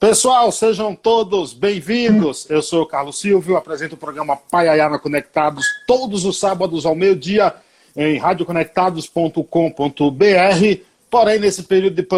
Pessoal, sejam todos bem-vindos. Eu sou o Carlos Silvio, apresento o programa Paiayana Conectados todos os sábados ao meio-dia em radioconectados.com.br. Porém, nesse período de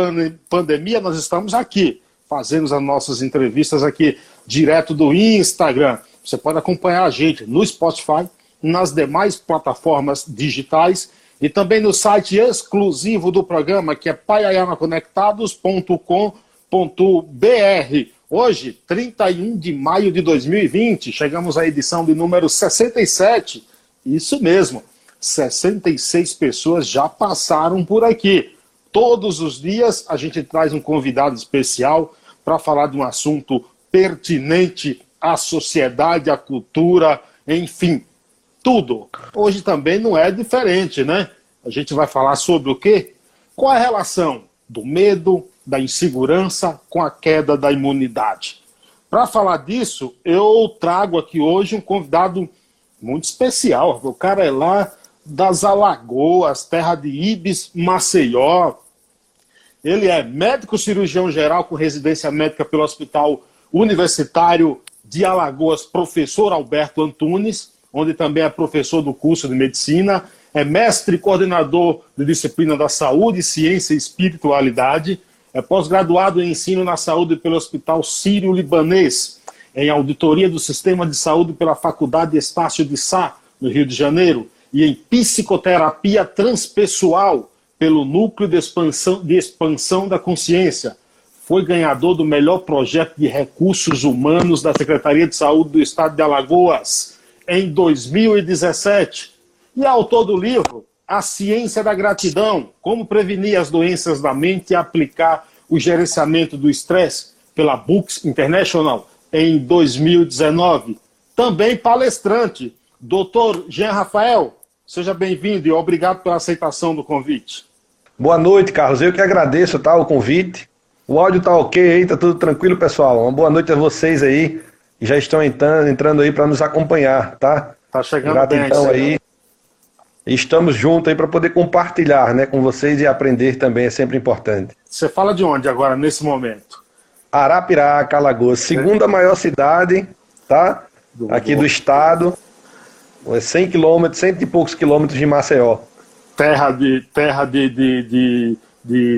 pandemia, nós estamos aqui, fazendo as nossas entrevistas aqui direto do Instagram. Você pode acompanhar a gente no Spotify, nas demais plataformas digitais e também no site exclusivo do programa, que é paiayanaconectados.com.br www.cultura.br. Hoje, 31 de maio de 2020, chegamos à edição de número 67. Isso mesmo, 66 pessoas já passaram por aqui. Todos os dias a gente traz um convidado especial para falar de um assunto pertinente à sociedade, à cultura, enfim, tudo. Hoje também não é diferente, né? A gente vai falar sobre o quê? Qual a relação do medo, da insegurança com a queda da imunidade. Para falar disso, eu trago aqui hoje um convidado muito especial. O cara é lá das Alagoas, terra de Ibis, Maceió. Ele é médico cirurgião geral com residência médica pelo Hospital Universitário de Alagoas, professor Alberto Antunes, onde também é professor do curso de medicina, é mestre coordenador de disciplina da saúde, ciência e espiritualidade é pós-graduado em ensino na saúde pelo Hospital Sírio-Libanês, em auditoria do sistema de saúde pela Faculdade Estácio de Sá, no Rio de Janeiro, e em psicoterapia transpessoal pelo Núcleo de Expansão, de Expansão da Consciência. Foi ganhador do melhor projeto de recursos humanos da Secretaria de Saúde do Estado de Alagoas em 2017. E autor do livro a ciência da gratidão, como prevenir as doenças da mente e aplicar o gerenciamento do estresse pela Books International em 2019. Também palestrante, Dr. Jean Rafael, seja bem-vindo e obrigado pela aceitação do convite. Boa noite, Carlos. Eu que agradeço tá, o convite. O áudio tá ok aí, tá tudo tranquilo, pessoal. Uma boa noite a vocês aí que já estão entrando, entrando aí para nos acompanhar, tá? Tá chegando Gratidão bem. Então aí estamos juntos aí para poder compartilhar né, com vocês e aprender também, é sempre importante. Você fala de onde agora, nesse momento? Arapiraca, Alagoas, segunda maior cidade, tá? Do Aqui do estado, 100 quilômetros, cento e poucos quilômetros de Maceió. Terra de terra de de de, de,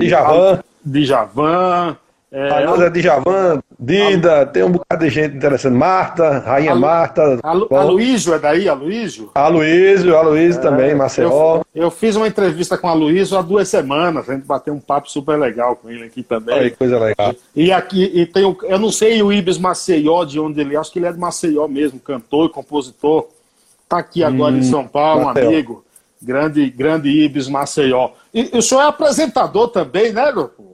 de Javan, de Javan, é, a de Javan, Dida, a... tem um bocado de gente interessante. Marta, Rainha a... Marta. A, Lu... Aloysio é daí, Aloysio? Aloysio, Aloysio é, também, Maceió. Eu, eu, fiz uma entrevista com a Aloysio há duas semanas. A gente bateu um papo super legal com ele aqui também. Que coisa legal. E aqui, e tem o, eu não sei o Ibis Maceió, de onde ele é, acho que ele é de Maceió mesmo, cantor e compositor. Tá aqui agora hum, em São Paulo, um amigo. Grande, grande Ibis Maceió. E, e o senhor é apresentador também, né, Grupo?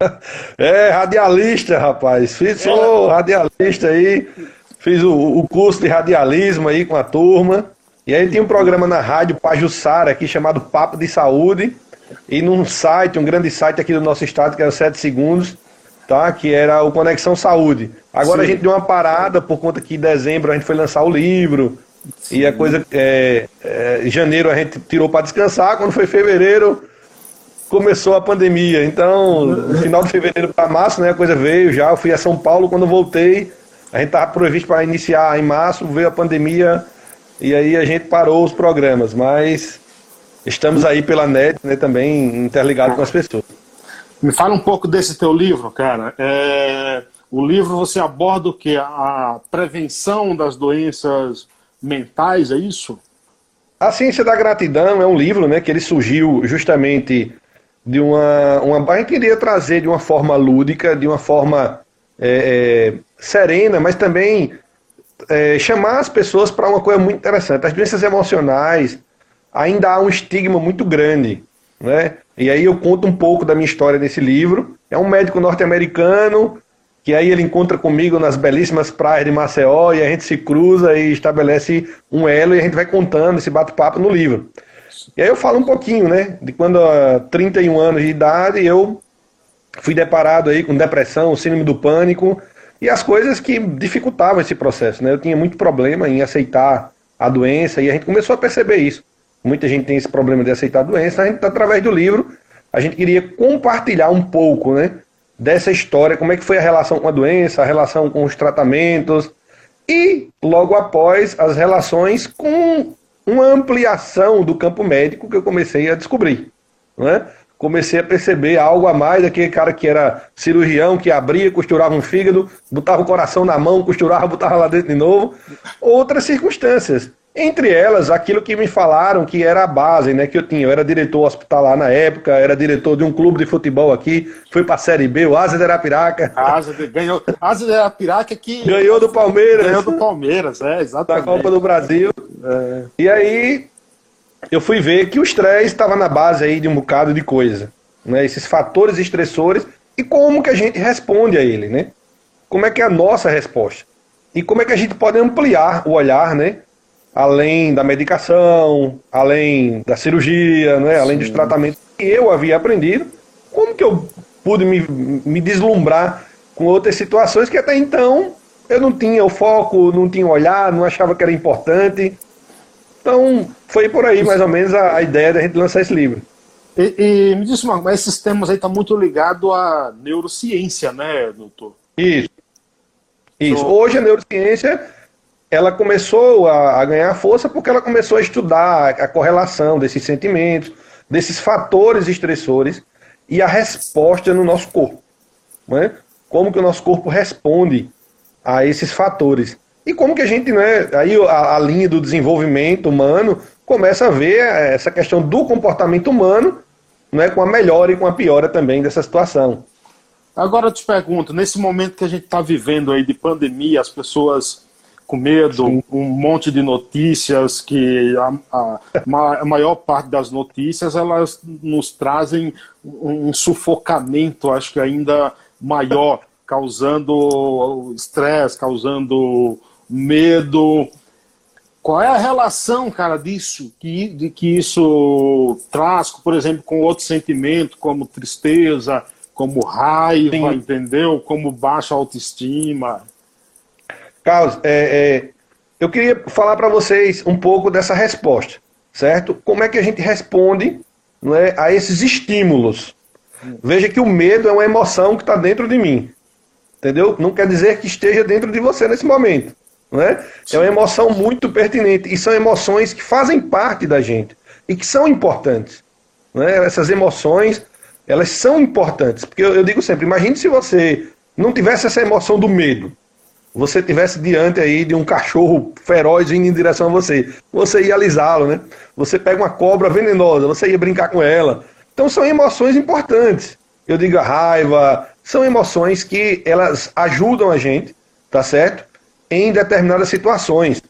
É, radialista, rapaz. Fiz, sou radialista aí. Fiz o, o, curso de radialismo aí com a turma. E aí tinha um programa na rádio Pajussara aqui chamado Papo de Saúde. E num site, um grande site aqui do nosso estado, que era o 7 Segundos, tá? Que era o Conexão Saúde. Agora Sim. a gente deu uma parada por conta que em dezembro a gente foi lançar o livro. Sim. E a coisa. É, é, janeiro a gente tirou para descansar. Quando foi fevereiro começou a pandemia. Então, no final de fevereiro para março, né, a coisa veio já. Eu fui a São Paulo, quando voltei, a gente estava previsto para iniciar em março, veio a pandemia e aí a gente parou os programas. Mas estamos aí pela net, né, também interligado com as pessoas. Me fala um pouco desse teu livro, cara. É... O livro você aborda o que? A prevenção das doenças mentais, é isso? A Ciência da Gratidão é um livro né, que ele surgiu justamente de uma, uma. A gente queria trazer de uma forma lúdica, de uma forma é, é, serena, mas também é, chamar as pessoas para uma coisa muito interessante. As doenças emocionais ainda há um estigma muito grande. Né? E aí eu conto um pouco da minha história nesse livro. É um médico norte-americano que aí ele encontra comigo nas belíssimas praias de Maceió e a gente se cruza e estabelece um elo e a gente vai contando esse bate-papo no livro. E aí eu falo um pouquinho, né, de quando há 31 anos de idade eu fui deparado aí com depressão, síndrome do pânico e as coisas que dificultavam esse processo, né? Eu tinha muito problema em aceitar a doença e a gente começou a perceber isso. Muita gente tem esse problema de aceitar a doença, a gente através do livro a gente queria compartilhar um pouco, né, dessa história, como é que foi a relação com a doença, a relação com os tratamentos e logo após as relações com uma ampliação do campo médico que eu comecei a descobrir, né? Comecei a perceber algo a mais daquele cara que era cirurgião, que abria, costurava um fígado, botava o coração na mão, costurava, botava lá dentro de novo. Outras circunstâncias. Entre elas, aquilo que me falaram que era a base, né, que eu tinha. Eu era diretor hospitalar na época, era diretor de um clube de futebol aqui, fui para a Série B, o Asa de Arapiraca. Asa de, ganhou, Asa de Arapiraca que... Ganhou do Palmeiras. Ganhou do Palmeiras, é, exatamente. Da Copa do Brasil. É. E aí, eu fui ver que o estresse estava na base aí de um bocado de coisa. Né, esses fatores estressores e como que a gente responde a ele, né? Como é que é a nossa resposta? E como é que a gente pode ampliar o olhar, né? Além da medicação, além da cirurgia, né, além dos tratamentos que eu havia aprendido, como que eu pude me, me deslumbrar com outras situações que até então eu não tinha o foco, não tinha olhar, não achava que era importante. Então, foi por aí mais ou menos a, a ideia da gente lançar esse livro. E, e me diz uma esses temas aí estão tá muito ligados à neurociência, né, doutor? Isso. Isso. Hoje a neurociência ela começou a, a, ganhar força porque ela começou a estudar a correlação desses sentimentos, desses fatores estressores e a resposta no nosso corpo. Né? Como que o nosso corpo responde a esses fatores. E como que a gente, né, aí a, a linha do desenvolvimento humano começa a ver essa questão do comportamento humano né, com a melhora e com a piora também dessa situação. Agora eu te pergunto, nesse momento que a gente está vivendo aí de pandemia, as pessoas com medo, Sim. um monte de notícias que a, a, maior parte das notícias elas nos trazem um sufocamento, acho que ainda maior, causando estresse, causando medo. Qual é a relação, cara, disso, que, de que isso traz, por exemplo, com outro sentimento, como tristeza, como raiva, Sim. entendeu? Como baixa autoestima. Carlos, é, é, eu queria falar para vocês um pouco dessa resposta, certo? Como é que a gente responde não é, a esses estímulos? Veja que o medo é uma emoção que está dentro de mim, entendeu? Não quer dizer que esteja dentro de você nesse momento, não é? É uma emoção muito pertinente e são emoções que fazem parte da gente e que são importantes, não é? Essas emoções, elas são importantes, porque eu, eu digo sempre, imagine se você não tivesse essa emoção do medo, você tivesse diante aí de um cachorro feroz indo em direção a você, você ia alisá-lo, né? Você pega uma cobra venenosa, você ia brincar com ela. Então são emoções importantes. Eu digo a raiva, são emoções que elas ajudam a gente, tá certo? Em determinadas situações.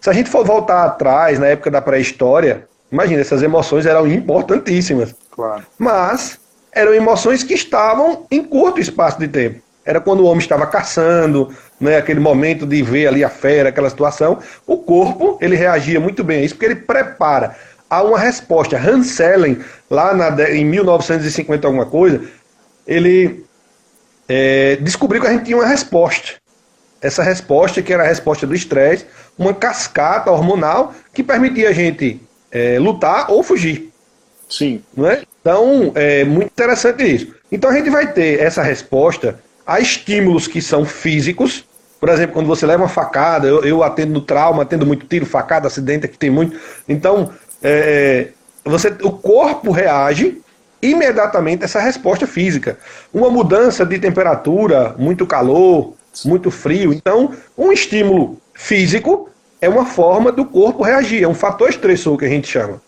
Se a gente for voltar atrás, na época da pré-história, imagina, essas emoções eram importantíssimas. Claro. Mas eram emoções que estavam em curto espaço de tempo. Era quando o homem estava caçando, né, aquele momento de ver ali a fera, aquela situação, o corpo ele reagia muito bem a isso, porque ele prepara a uma resposta. Hans Sellen, lá na, em 1950 alguma coisa, ele é, descobriu que a gente tinha uma resposta. Essa resposta, que era a resposta do estresse, uma cascata hormonal que permitia a gente é, lutar ou fugir. Sim. Não é? Então, é muito interessante isso. Então a gente vai ter essa resposta Há estímulos que são físicos, por exemplo, quando você leva uma facada, eu, eu atendo no trauma, atendo muito tiro, facada, acidente, aqui tem muito. Então, é, você, o corpo reage imediatamente a essa resposta física. Uma mudança de temperatura, muito calor, muito frio. Então, um estímulo físico é uma forma do corpo reagir, é um fator estressor que a gente chama.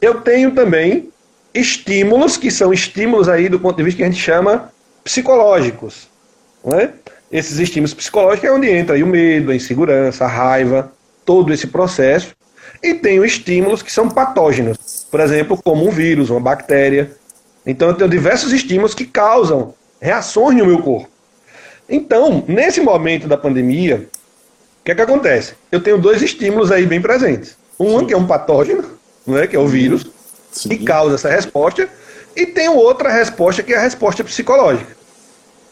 Eu tenho também estímulos que são estímulos aí do ponto de vista que a gente chama psicológicos. Né? Esses estímulos psicológicos é onde entra o medo, a insegurança, a raiva, todo esse processo. E tem os estímulos que são patógenos, por exemplo, como um vírus, uma bactéria. Então eu tenho diversos estímulos que causam reações no meu corpo. Então, nesse momento da pandemia, o que é que acontece? Eu tenho dois estímulos aí bem presentes. Um Sim. que é um patógeno, né, que é o vírus, Sim. que causa essa resposta, e tem outra resposta que é a resposta psicológica.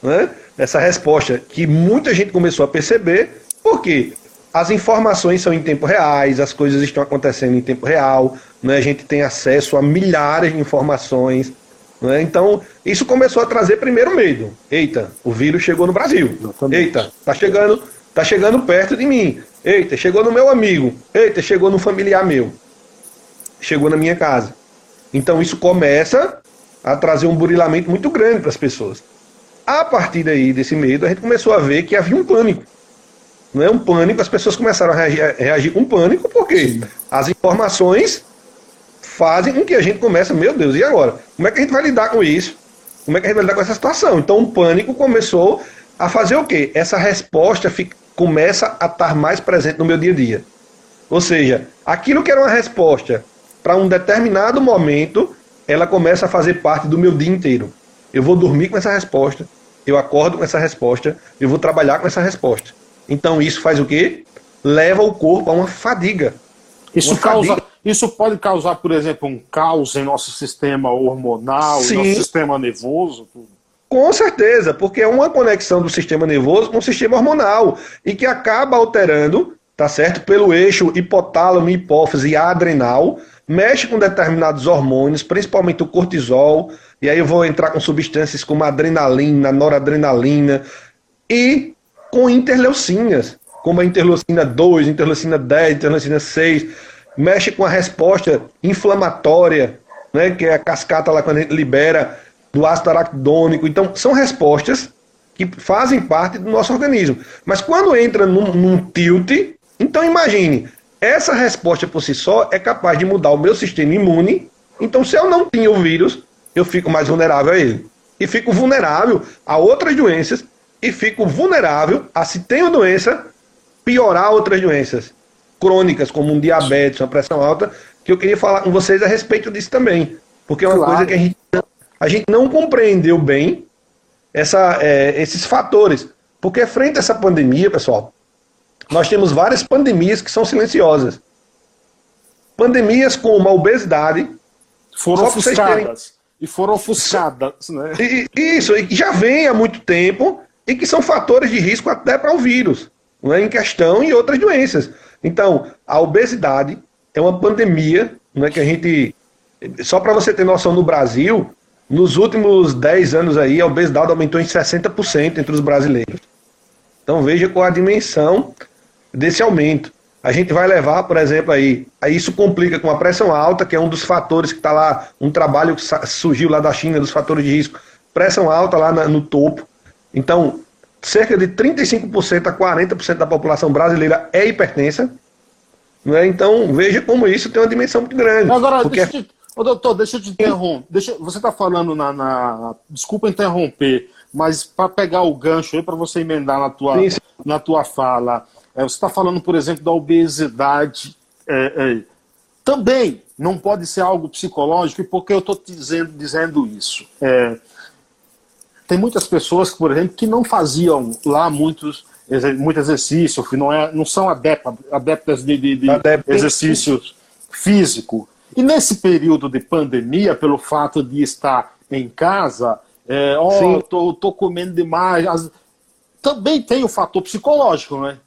Né? Essa resposta que muita gente começou a perceber, porque as informações são em tempo reais, as coisas estão acontecendo em tempo real, né? a gente tem acesso a milhares de informações, Né? Então, isso começou a trazer primeiro medo. Eita, o vírus chegou no Brasil. Eita, tá chegando, tá chegando perto de mim. Eita, chegou no meu amigo. Eita, chegou no familiar meu. Chegou na minha casa. Então isso começa a trazer um burilamento muito grande para as pessoas. A partir daí, desse medo, a gente começou a ver que havia um pânico. Não é um pânico, as pessoas começaram a reagir, reagir com pânico, porque as informações fazem com que a gente comece, meu Deus, e agora? Como é que a gente vai lidar com isso? Como é que a gente vai lidar com essa situação? Então o pânico começou a fazer o quê? Essa resposta fica, começa a estar mais presente no meu dia a dia. Ou seja, aquilo que era uma resposta para um determinado momento, ela começa a fazer parte do meu dia inteiro. Eu vou dormir com essa resposta, eu acordo com essa resposta, eu vou trabalhar com essa resposta. Então isso faz o quê? Leva o corpo a uma fadiga. Isso uma causa, fadiga. Isso pode causar, por exemplo, um caos em nosso sistema hormonal, Sim. nosso sistema nervoso? Com certeza, porque é uma conexão do sistema nervoso com o sistema hormonal e que acaba alterando, tá certo? Pelo eixo hipotálamo, hipófise e adrenal, mexe com determinados hormônios, principalmente o cortisol, e aí eu vou entrar com substâncias como adrenalina, noradrenalina e com interleucinas, como a interleucina 2, interleucina 10, interleucina 6 mexe com a resposta inflamatória, né, que é a cascata lá quando a gente libera do ácido araquidônico. Então, são respostas que fazem parte do nosso organismo. Mas quando entra num, num tilt, então imagine, essa resposta por si só é capaz de mudar o meu sistema imune. Então, se eu não tinha o vírus, eu fico mais vulnerável a ele. E fico vulnerável a outras doenças. E fico vulnerável a, se tenho doença, piorar outras doenças crônicas, como um diabetes, uma pressão alta, que eu queria falar com vocês a respeito disso também. Porque é uma claro. coisa que a gente, a gente não compreendeu bem essa, é, esses fatores. Porque frente a essa pandemia, pessoal, nós temos várias pandemias que são silenciosas. Pandemias como a obesidade. Foram ofuscadas. E foram ofuscadas, né? E, isso, e já vem há muito tempo e que são fatores de risco até para o vírus, não é, em questão e outras doenças. Então, a obesidade é uma pandemia né, que a gente. Só para você ter noção, no Brasil, nos últimos 10 anos aí, a obesidade aumentou em 60% entre os brasileiros. Então veja qual a dimensão desse aumento. A gente vai levar, por exemplo, aí, aí isso complica com a pressão alta, que é um dos fatores que está lá, um trabalho que surgiu lá da China, dos fatores de risco. Pressão alta lá na, no topo. Então, cerca de 35% a 40% da população brasileira é hipertensa. Né? Então, veja como isso tem uma dimensão muito grande. Agora, porque... deixa, te, ô, doutor, deixa eu te interromper. Deixa, você está falando na, na, Desculpa interromper, mas para pegar o gancho aí, para você emendar na tua, sim, sim. Na tua fala, é, você está falando, por exemplo, da obesidade. É, é, também não pode ser algo psicológico, e por que eu estou dizendo, dizendo isso? É, tem muitas pessoas, por exemplo, que não faziam lá muitos muito exercício, que não, é, não são adeptas, adeptas de, de, de exercício físico. E nesse período de pandemia, pelo fato de estar em casa, é, oh, tô, tô comendo demais, as... também tem o fator psicológico, né?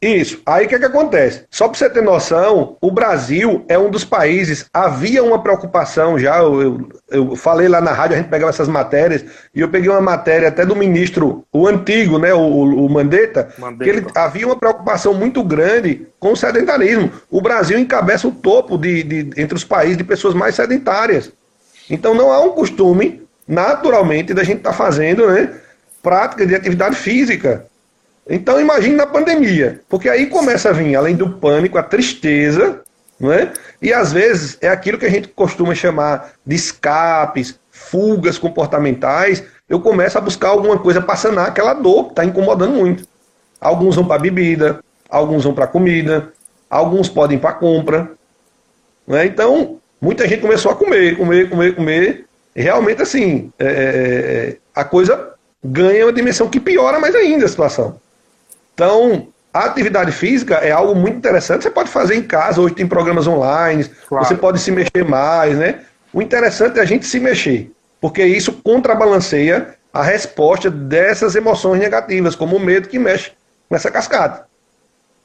Isso. Aí o que, é que acontece? Só para você ter noção, o Brasil é um dos países. Havia uma preocupação já. Eu, eu, eu, falei lá na rádio, a gente pegava essas matérias, e eu peguei uma matéria até do ministro, o antigo, né, o, o Mandetta, Mandetta, que ele, havia uma preocupação muito grande com o sedentarismo. O Brasil encabeça o topo de, de, entre os países de pessoas mais sedentárias. Então não há um costume, naturalmente, da gente estar tá fazendo né, prática de atividade física. Então imagine na pandemia, porque aí começa a vir, além do pânico, a tristeza, não é? E às vezes é aquilo que a gente costuma chamar de escapes, fugas comportamentais. Eu começo a buscar alguma coisa para sanar aquela dor que está incomodando muito. Alguns vão para bebida, alguns vão para comida, alguns podem para compra. Né? Então, muita gente começou a comer, comer, comer, comer. E realmente, assim, é, é, é a coisa ganha uma dimensão que piora mais ainda a situação. Então, a atividade física é algo muito interessante. Você pode fazer em casa, hoje tem programas online, claro. você pode se mexer mais, né? O interessante é a gente se mexer, porque isso contrabalanceia a resposta dessas emoções negativas, como o medo que mexe com essa cascata.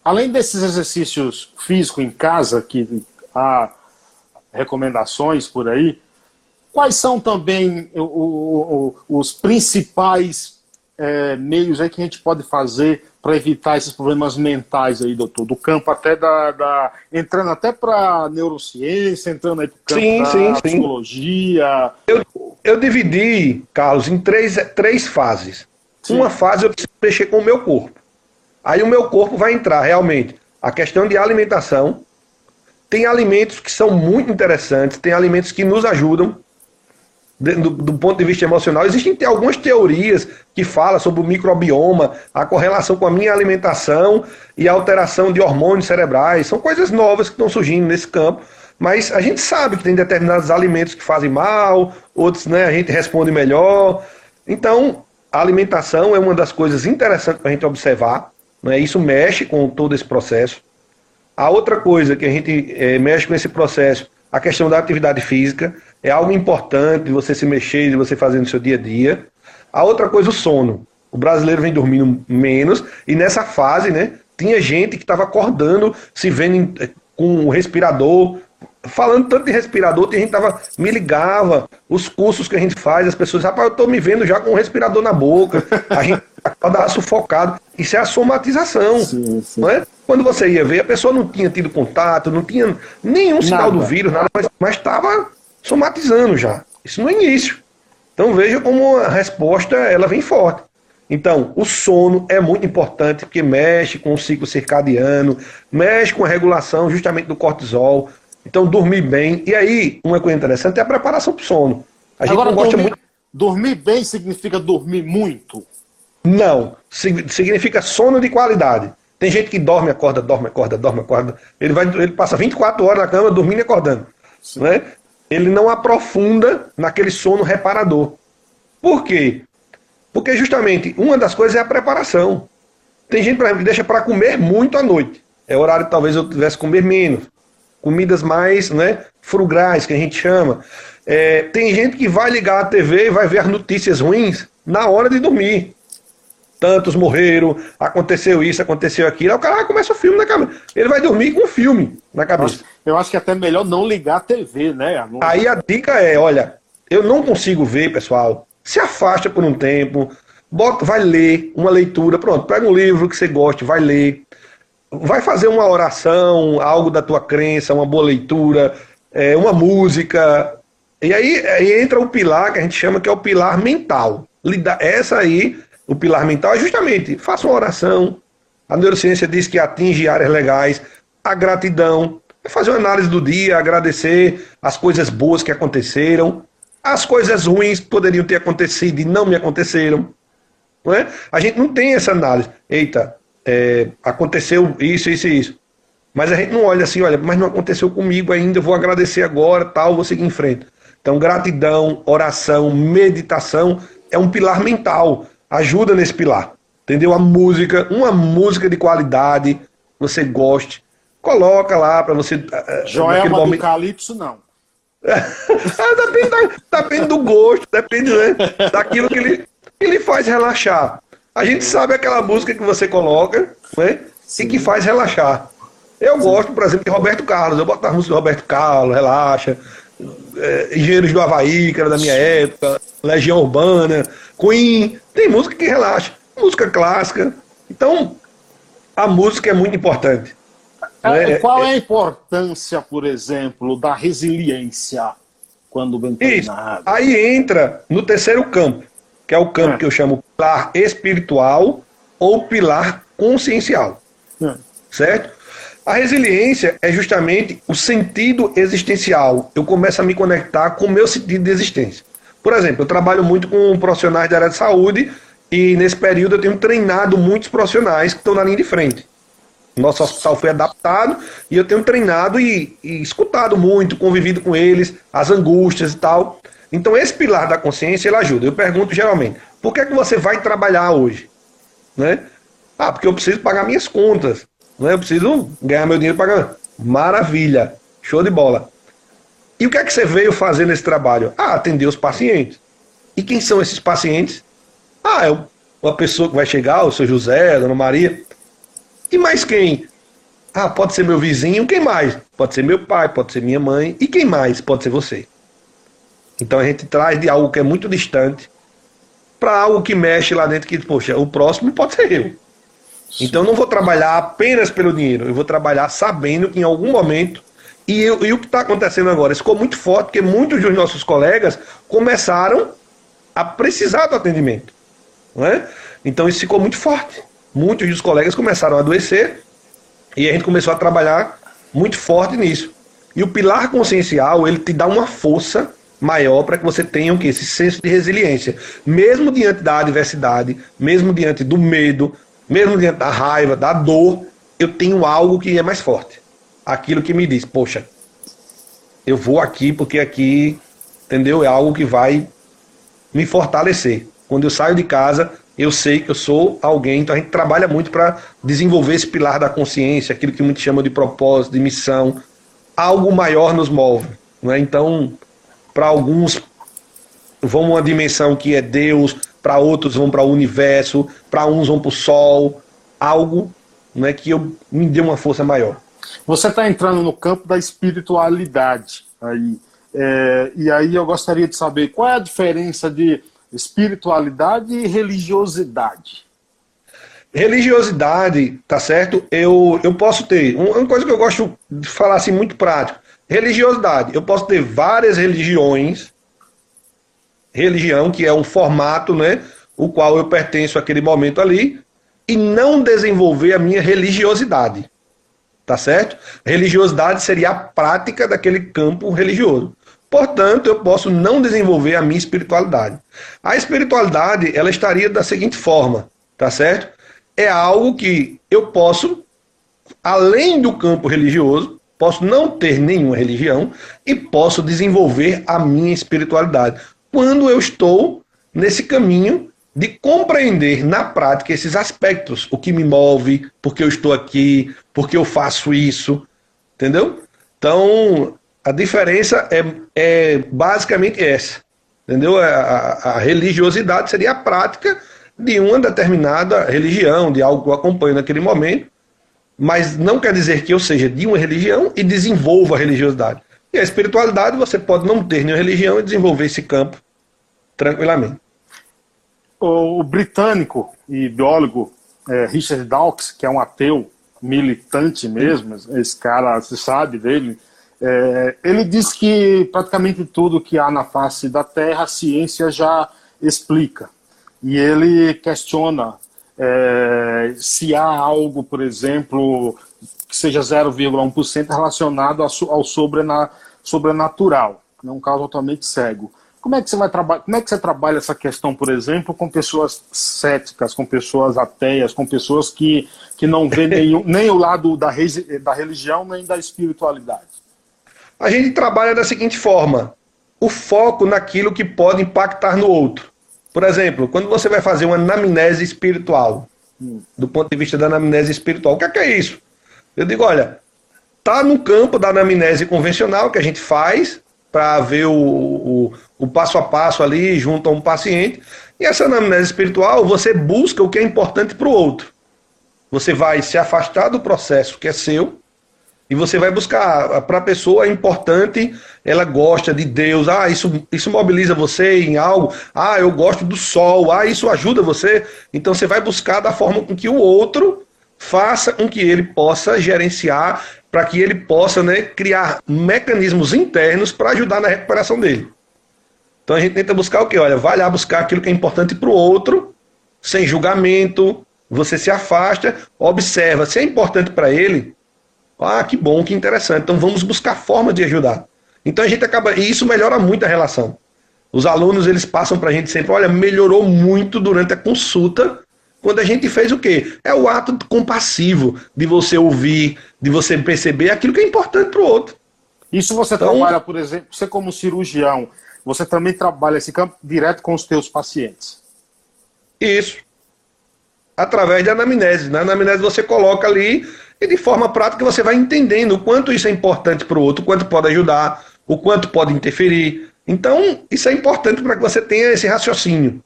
Além desses exercícios físicos em casa, que há recomendações por aí, Quais são também os principais é, meios aí que a gente pode fazer para evitar esses problemas mentais aí, doutor? Do campo até da. da entrando até para neurociência, entrando aí para o campo sim, da sim, psicologia. Eu, eu dividi, Carlos, em três, três fases. Sim. Uma fase eu preciso mexer com o meu corpo. Aí o meu corpo vai entrar realmente a questão de alimentação. Tem alimentos que são muito interessantes, tem alimentos que nos ajudam do, do, ponto de vista emocional. Existem algumas teorias que falam sobre o microbioma, a correlação com a minha alimentação e a alteração de hormônios cerebrais. São coisas novas que estão surgindo nesse campo. Mas a gente sabe que tem determinados alimentos que fazem mal, outros né, a gente responde melhor. Então, a alimentação é uma das coisas interessantes para a gente observar. Né? Isso mexe com todo esse processo. A outra coisa que a gente é, mexe com esse processo, a questão da atividade física, é algo importante de você se mexer, de você fazer no seu dia a dia. A outra coisa, o sono. O brasileiro vem dormindo menos e nessa fase, né, tinha gente que estava acordando, se vendo eh, com um respirador, falando tanto de respirador, tem gente que tava, me ligava, os cursos que a gente faz, as pessoas, rapaz, eu tô me vendo já com um respirador na boca, a gente acaba sufocado. Isso é a somatização. Sim, sim. Não é? Quando você ia ver, a pessoa não tinha tido contato, não tinha nenhum sinal nada. do vírus, nada, mas estava somatizando já. Isso no início. Então veja como a resposta ela vem forte. Então, o sono é muito importante porque mexe com o ciclo circadiano, mexe com a regulação justamente do cortisol, então, dormir bem. E aí, uma coisa interessante é a preparação para o sono. A gente Agora, não gosta dormir, muito. Dormir bem significa dormir muito? Não. Significa sono de qualidade. Tem gente que dorme, acorda, dorme, acorda, dorme, acorda. Ele, vai, ele passa 24 horas na cama dormindo e acordando. Né? Ele não aprofunda naquele sono reparador. Por quê? Porque justamente uma das coisas é a preparação. Tem gente que deixa para comer muito à noite. É horário que talvez eu tivesse comer menos comidas mais né, frugais, que a gente chama. É, tem gente que vai ligar a TV e vai ver notícias ruins na hora de dormir. Tantos morreram, aconteceu isso, aconteceu aquilo. Aí o cara começa o filme na cabeça. Ele vai dormir com um filme na cabeça. Eu acho que é até melhor não ligar a TV, né? Não... Aí a dica é: olha, eu não consigo ver, pessoal. Se afasta por um tempo, bota, vai ler uma leitura, pronto, pega um livro que você goste, vai ler vai fazer uma oração, algo da tua crença, uma boa leitura, é, uma música. E aí, aí, entra o pilar que a gente chama que é o pilar mental. Essa aí, o pilar mental é justamente, faça uma oração. A neurociência diz que atinge áreas legais, a gratidão, fazer uma análise do dia, agradecer as coisas boas que aconteceram, as coisas ruins que poderiam ter acontecido e não me aconteceram. Não é? A gente não tem essa análise. Eita, é, aconteceu isso, isso e isso. Mas a gente não olha assim, olha, mas não aconteceu comigo ainda, eu vou agradecer agora, tal, vou seguir em frente. Então, gratidão, oração, meditação é um pilar mental, ajuda nesse pilar. Entendeu? A música, uma música de qualidade, você goste, coloca lá para você. Joelma momento... do Calypso, não. Ah, depende, depende do gosto, depende né, daquilo que ele, que ele faz relaxar. A gente sabe aquela música que você coloca, né? E que faz relaxar. Eu Sim. gosto, por exemplo, de Roberto Carlos. Eu boto as músicas de Roberto Carlos, relaxa. É, Engenheiros do Havaí, que era da minha época, Legião Urbana, Queen. Tem música que relaxa. Música clássica. Então, a música é muito importante. É, né? Qual é a importância, por exemplo, da resiliência quando bem treinado? Aí entra no terceiro campo, que é o campo é. que eu chamo pilar espiritual ou pilar consciencial. É. Certo? A resiliência é justamente o sentido existencial. Eu começo a me conectar com o meu sentido de existência. Por exemplo, eu trabalho muito com profissionais da área de saúde e nesse período eu tenho treinado muitos profissionais que estão na linha de frente. Nosso hospital foi adaptado e eu tenho treinado e, e escutado muito, convivido com eles, as angústias e tal. Então esse pilar da consciência ele ajuda. Eu pergunto geralmente, por que, é que você vai trabalhar hoje? Né? Ah, porque eu preciso pagar minhas contas. Né? Eu preciso ganhar meu dinheiro pagando. Maravilha, show de bola. E o que é que você veio fazer nesse trabalho? Ah, atender os pacientes. E quem são esses pacientes? Ah, é uma pessoa que vai chegar, o seu José, a dona Maria. E mais quem? Ah, pode ser meu vizinho, quem mais? Pode ser meu pai, pode ser minha mãe. E quem mais? Pode ser você. Então a gente traz de algo que é muito distante para algo que mexe lá dentro que, poxa, o próximo pode ser eu. Então eu não vou trabalhar apenas pelo dinheiro, eu vou trabalhar sabendo que em algum momento. E, e o que está acontecendo agora? Isso ficou muito forte, porque muitos dos nossos colegas começaram a precisar do atendimento. Não é? Então isso ficou muito forte. Muitos dos colegas começaram a adoecer e a gente começou a trabalhar muito forte nisso. E o pilar consciencial, ele te dá uma força maior para que você tenha o esse senso de resiliência. Mesmo diante da adversidade, mesmo diante do medo, mesmo diante da raiva, da dor, eu tenho algo que é mais forte. Aquilo que me diz, poxa, eu vou aqui porque aqui, entendeu? É algo que vai me fortalecer. Quando eu saio de casa, eu sei que eu sou alguém, então a gente trabalha muito para desenvolver esse pilar da consciência, aquilo que muitos chamam de propósito, de missão. Algo maior nos move. Né? Então, para alguns vão uma dimensão que é Deus, para outros vão para o universo, para uns vão para o sol, algo né, que eu, me dê uma força maior. Você está entrando no campo da espiritualidade aí. É, e aí eu gostaria de saber qual é a diferença de espiritualidade e religiosidade. Religiosidade, tá certo? Eu, eu posso ter. Uma coisa que eu gosto de falar assim, muito prático. Religiosidade. Eu posso ter várias religiões. Religião, que é um formato, né? O qual eu pertenço àquele momento ali. E não desenvolver a minha religiosidade. Tá certo? Religiosidade seria a prática daquele campo religioso. Portanto, eu posso não desenvolver a minha espiritualidade. A espiritualidade, ela estaria da seguinte forma, tá certo? É algo que eu posso, além do campo religioso, posso não ter nenhuma religião e posso desenvolver a minha espiritualidade. Quando eu estou nesse caminho de compreender na prática esses aspectos, o que me move, porque eu estou aqui, porque eu faço isso, entendeu? Então, a diferença é, é basicamente essa, entendeu? A, a, a, religiosidade seria a prática de uma determinada religião, de algo que eu acompanho naquele momento, mas não quer dizer que eu seja de uma religião e desenvolva a religiosidade. E a espiritualidade, você pode não ter nenhuma religião e desenvolver esse campo tranquilamente. O britânico e biólogo é, Richard Dawkins, que é um ateu militante mesmo, esse cara, você sabe dele, é, ele diz que praticamente tudo que há na face da Terra a ciência já explica. E ele questiona é, se há algo, por exemplo, que seja 0,1% relacionado ao sobrenatural, não é um caso totalmente cego. Como é que você vai trabalhar? Como é que você trabalha essa questão, por exemplo, com pessoas céticas, com pessoas ateias, com pessoas que, que não vê nenhum, nem o lado da, da religião nem da espiritualidade? A gente trabalha da seguinte forma: o foco naquilo que pode impactar no outro. Por exemplo, quando você vai fazer uma anamnese espiritual, do ponto de vista da anamnese espiritual, o que é, que é isso? Eu digo, olha, tá no campo da anamnese convencional que a gente faz para ver o, o, o, passo a passo ali junto a um paciente. E essa anamnese espiritual, você busca o que é importante para o outro. Você vai se afastar do processo que é seu e você vai buscar. Para a pessoa é importante, ela gosta de Deus. Ah, isso, isso mobiliza você em algo. Ah, eu gosto do sol. Ah, isso ajuda você. Então você vai buscar da forma com que o outro faça com que ele possa gerenciar, para que ele possa né, criar mecanismos internos para ajudar na recuperação dele. Então a gente tenta buscar o que? Olha, vai lá buscar aquilo que é importante para o outro, sem julgamento. Você se afasta, observa. Se é importante para ele, ah, que bom, que interessante. Então vamos buscar forma de ajudar. Então a gente acaba. E isso melhora muito a relação. Os alunos eles passam para a gente sempre: olha, melhorou muito durante a consulta. Quando a gente fez o quê? É o ato compassivo de você ouvir, de você perceber aquilo que é importante para o outro. Isso você então, trabalha, por exemplo, você como cirurgião, você também trabalha esse campo direto com os teus pacientes? Isso. Através da anamnese. Na anamnese você coloca ali e de forma prática você vai entendendo o quanto isso é importante para o outro, o quanto pode ajudar, o quanto pode interferir. Então, isso é importante para que você tenha esse raciocínio.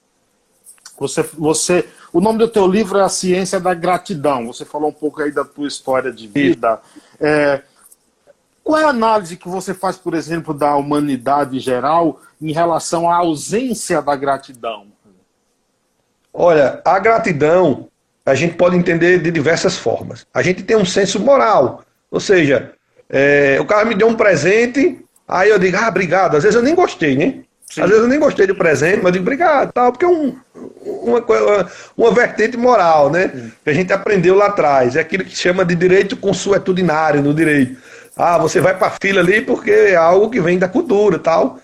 Você, você, o nome do teu livro é A Ciência da Gratidão. Você falou um pouco aí da tua história de vida. É, Qual é a análise que você faz, por exemplo, da humanidade em geral em relação à ausência da gratidão? Olha, a gratidão a gente pode entender de diversas formas. A gente tem um senso moral, ou seja, é, o cara me deu um presente, aí eu digo, ah, obrigado. Às vezes eu nem gostei, né? Sim. Às vezes eu nem gostei do presente, mas eu digo, obrigado, tal, porque é um, uma, uma vertente moral, né? Que a gente aprendeu lá atrás. É aquilo que chama de direito consuetudinário no direito. Ah, você vai para a fila ali porque é algo que vem da cultura tal.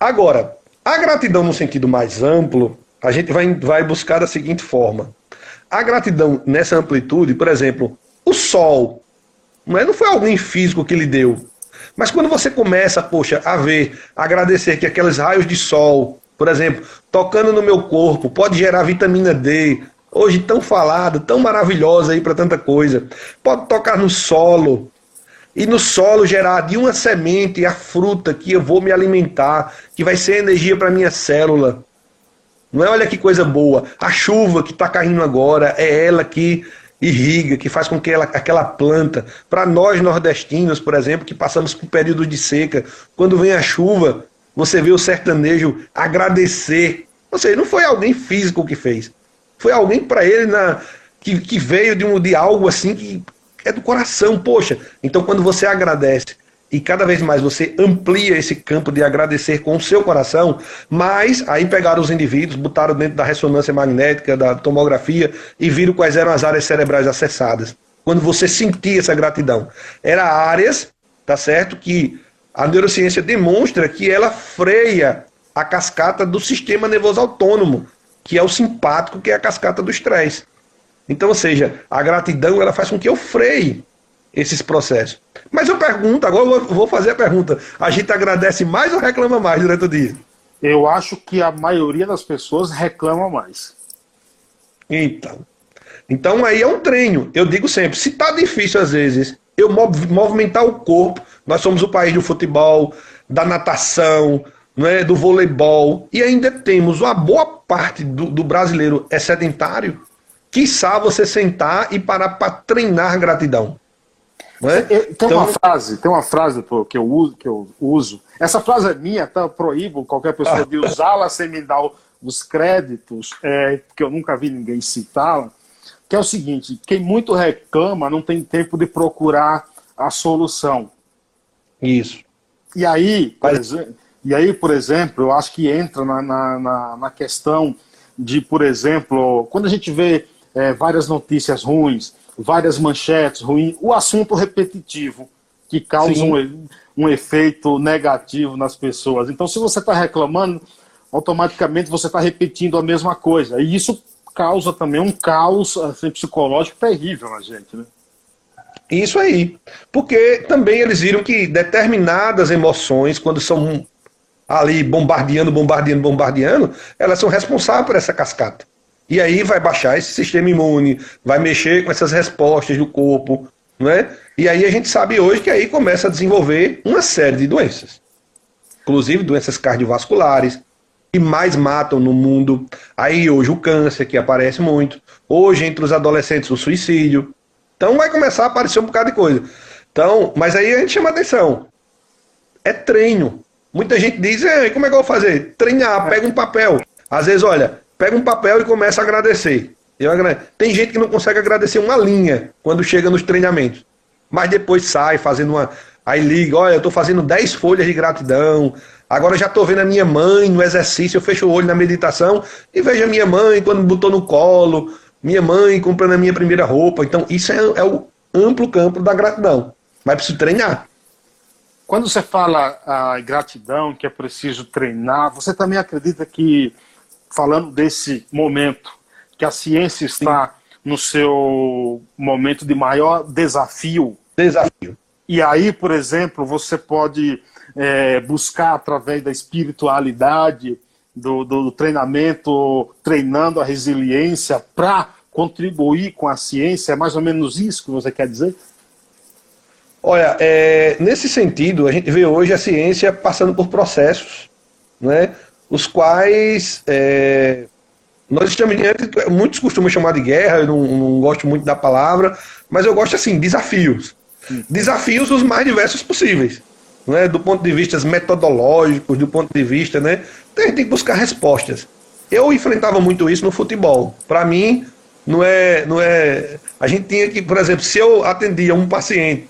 Agora, a gratidão no sentido mais amplo, a gente vai, vai buscar da seguinte forma. A gratidão nessa amplitude, por exemplo, o sol, não, é, não foi alguém físico que lhe deu. Mas quando você começa, poxa, a ver, agradecer que aqueles raios de sol, por exemplo, tocando no meu corpo, pode gerar vitamina D, hoje tão falada, tão maravilhosa aí para tanta coisa. Pode tocar no solo, e no solo gerar de uma semente a fruta que eu vou me alimentar, que vai ser energia para minha célula. Não é olha que coisa boa. A chuva que está caindo agora é ela que irriga, que faz com que ela, aquela planta, para nós nordestinos, por exemplo, que passamos por períodos de seca, quando vem a chuva, você vê o sertanejo agradecer. Ou seja, não foi alguém físico que fez. Foi alguém para ele na, que, que veio de, um, de algo assim que é do coração, poxa. Então, quando você agradece e cada vez mais você amplia esse campo de agradecer com o seu coração, mas aí pegaram os indivíduos, botaram dentro da ressonância magnética, da tomografia e viram quais eram as áreas cerebrais acessadas. Quando você sentia essa gratidão, era áreas, tá certo, que a neurociência demonstra que ela freia a cascata do sistema nervoso autônomo, que é o simpático, que é a cascata do estresse. Então, ou seja, a gratidão ela faz com que eu freie esses processos. Mas eu pergunto, agora eu vou fazer a pergunta: a gente agradece mais ou reclama mais durante o dia? Eu acho que a maioria das pessoas reclama mais. Então. Então aí é um treino. Eu digo sempre, se tá difícil às vezes eu movimentar o corpo, nós somos o país do futebol, da natação, é, do voleibol, e ainda temos uma boa parte do, do brasileiro é sedentário, quiçá você sentar e parar para treinar gratidão. É? Tem então, uma frase, tem uma frase que eu uso, que eu uso. Essa frase é minha, tá? Eu proíbo qualquer pessoa de usá-la sem me dar os créditos, é, porque eu nunca vi ninguém citá-la. Que é o seguinte: quem muito reclama não tem tempo de procurar a solução. Isso. E aí, por, Mas... exemplo, e aí, por exemplo, eu acho que entra na, na, na questão de, por exemplo, quando a gente vê é, várias notícias ruins, várias manchetes ruins, o assunto repetitivo que causa um, um, efeito negativo nas pessoas. Então, se você está reclamando, automaticamente você está repetindo a mesma coisa. E isso causa também um caos assim, psicológico terrível na gente, né? Isso aí. Porque também eles viram que determinadas emoções, quando são ali bombardeando, bombardeando, bombardeando, elas são responsáveis por essa cascata. E aí vai baixar esse sistema imune, vai mexer com essas respostas do corpo, não é? E aí a gente sabe hoje que aí começa a desenvolver uma série de doenças. Inclusive doenças cardiovasculares, que mais matam no mundo. Aí hoje o câncer, que aparece muito. Hoje, entre os adolescentes, o suicídio. Então vai começar a aparecer um bocado de coisa. Então, mas aí a gente chama atenção. É treino. Muita gente diz, como é que eu vou fazer? Treinar, pega um papel. Às vezes, olha, pega um papel e começa a agradecer. Eu. Tem gente que não consegue agradecer uma linha quando chega nos treinamentos. Mas depois sai fazendo uma. Aí liga, olha, eu estou fazendo 10 folhas de gratidão. Agora já estou vendo a minha mãe no exercício, eu fecho o olho na meditação e vejo a minha mãe quando me botou no colo, minha mãe comprando a minha primeira roupa. Então, isso é, é o amplo campo da gratidão. Mas preciso treinar. Quando você fala a gratidão, que é preciso treinar, você também acredita que falando desse momento que a ciência está Sim. no seu momento de maior desafio. Desafio. E aí, por exemplo, você pode é, buscar através da espiritualidade, do, do treinamento, treinando a resiliência para contribuir com a ciência. É mais ou menos isso que você quer dizer? Olha, é, nesse sentido, a gente vê hoje a ciência passando por processos, né? Os quais é, nós estamos muitos costumam chamar de guerra, eu não, não, gosto muito da palavra, mas eu gosto assim, desafios. Desafios os mais diversos possíveis. Né? Do ponto de vista metodológicos, do ponto de vista, né? Então a gente tem que buscar respostas. Eu enfrentava muito isso no futebol. Para mim, não é, não é. A gente tinha que, por exemplo, se eu atendia um paciente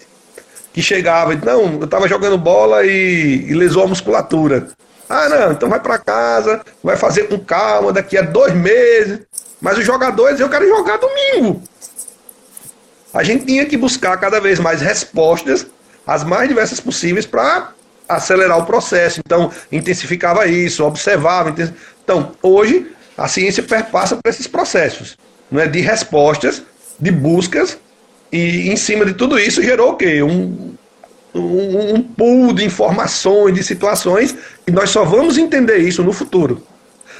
que chegava e não, eu estava jogando bola e, e lesou a musculatura. Ah, não, então vai para casa, vai fazer com calma, daqui a dois meses. Mas os jogadores, eu quero jogar domingo. A gente tinha que buscar cada vez mais respostas, as mais diversas possíveis, para acelerar o processo. Então, intensificava isso, observava. Então, hoje, a ciência perpassa por esses processos não é, de respostas, de buscas, e em cima de tudo isso gerou o quê? Um, um, um pool de informações, de situações, e nós só vamos entender isso no futuro.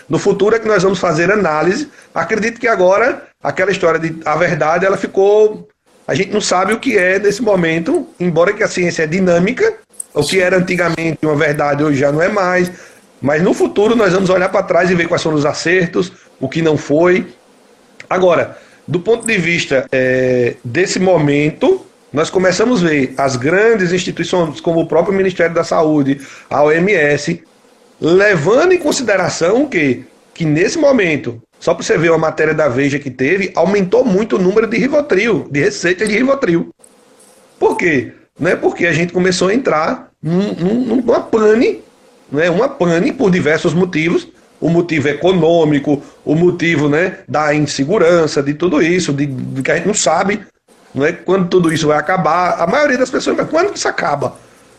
No futuro é que nós vamos fazer análise. Acredito que agora aquela história de a verdade ela ficou. A gente não sabe o que é nesse momento, embora que a ciência é dinâmica. O que era antigamente uma verdade hoje já não é mais. Mas no futuro nós vamos olhar para trás e ver quais foram os acertos, o que não foi. Agora, do ponto de vista é, desse momento, nós começamos a ver as grandes instituições, como o próprio Ministério da Saúde, a OMS, levando em consideração que, que nesse momento, só para você ver uma matéria da Veja que teve, aumentou muito o número de Rivotril, de receitas de Rivotril. Por quê? Não é porque a gente começou a entrar num, num, numa pane, né, uma pane por diversos motivos, o motivo econômico, o motivo né, da insegurança, de tudo isso, de, de que a gente não sabe não é, quando tudo isso vai acabar. A maioria das pessoas vai, quando que isso acaba?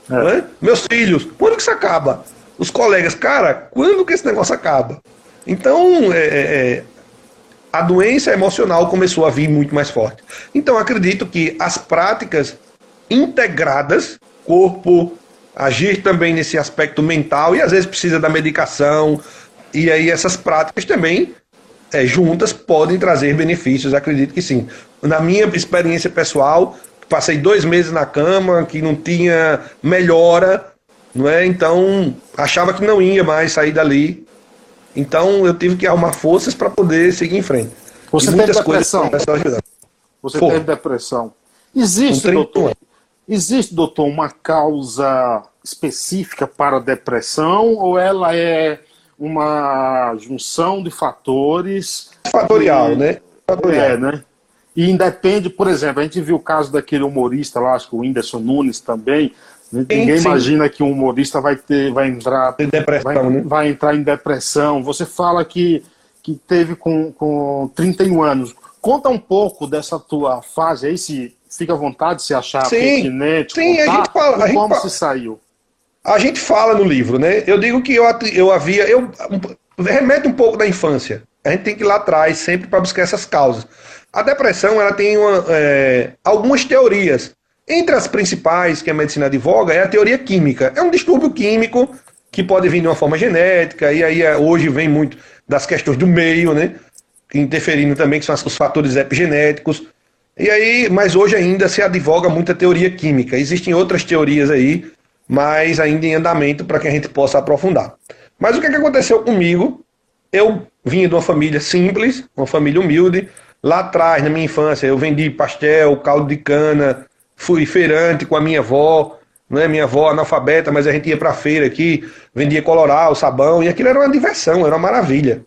É. É? Meus filhos, quando que isso acaba? Os colegas, cara, quando que esse negócio acaba? Então, é, é, é, a doença emocional começou a vir muito mais forte. Então, acredito que as práticas integradas, corpo, agir também nesse aspecto mental, e às vezes precisa da medicação, e aí essas práticas também é, juntas podem trazer benefícios, acredito que sim. Na minha experiência pessoal, passei dois meses na cama, que não tinha melhora, não é? Então achava que não ia mais sair dali. Então eu tive que arrumar forças para poder seguir em frente. Você teve depressão? Você Pô, teve depressão? Existe, doutor? Existe, doutor, uma causa específica para a depressão ou ela é uma junção de fatores. Fatorial, né? Fatorial. É, né? E independe, por exemplo, a gente viu o caso daquele humorista lá, acho que o Whindersson Nunes também. Sim, Ninguém sim. imagina que um humorista vai ter, vai entrar, depressão, vai, né? vai, entrar em depressão. Você fala que, que teve com, com 31 anos. Conta um pouco dessa tua fase aí, se fica à vontade se achar sim, pertinente. Sim, contar, a gente fala. A gente como fala. se saiu? A gente fala no livro, né? Eu digo que eu, eu havia. Eu, remete um pouco da infância. A gente tem que ir lá atrás sempre para buscar essas causas. A depressão ela tem uma, é, algumas teorias. Entre as principais que a medicina advoga é a teoria química. É um distúrbio químico que pode vir de uma forma genética, e aí é, hoje vem muito das questões do meio, né? Interferindo também, que são os fatores epigenéticos. E aí, mas hoje ainda se advoga muita teoria química. Existem outras teorias aí mas ainda em andamento para que a gente possa aprofundar. Mas o que, é que aconteceu comigo? Eu vinha de uma família simples, uma família humilde. Lá atrás, na minha infância, eu vendi pastel, caldo de cana, fui feirante com a minha avó, né? minha avó analfabeta, mas a gente ia para feira aqui, vendia coloral, sabão, e aquilo era uma diversão, era uma maravilha.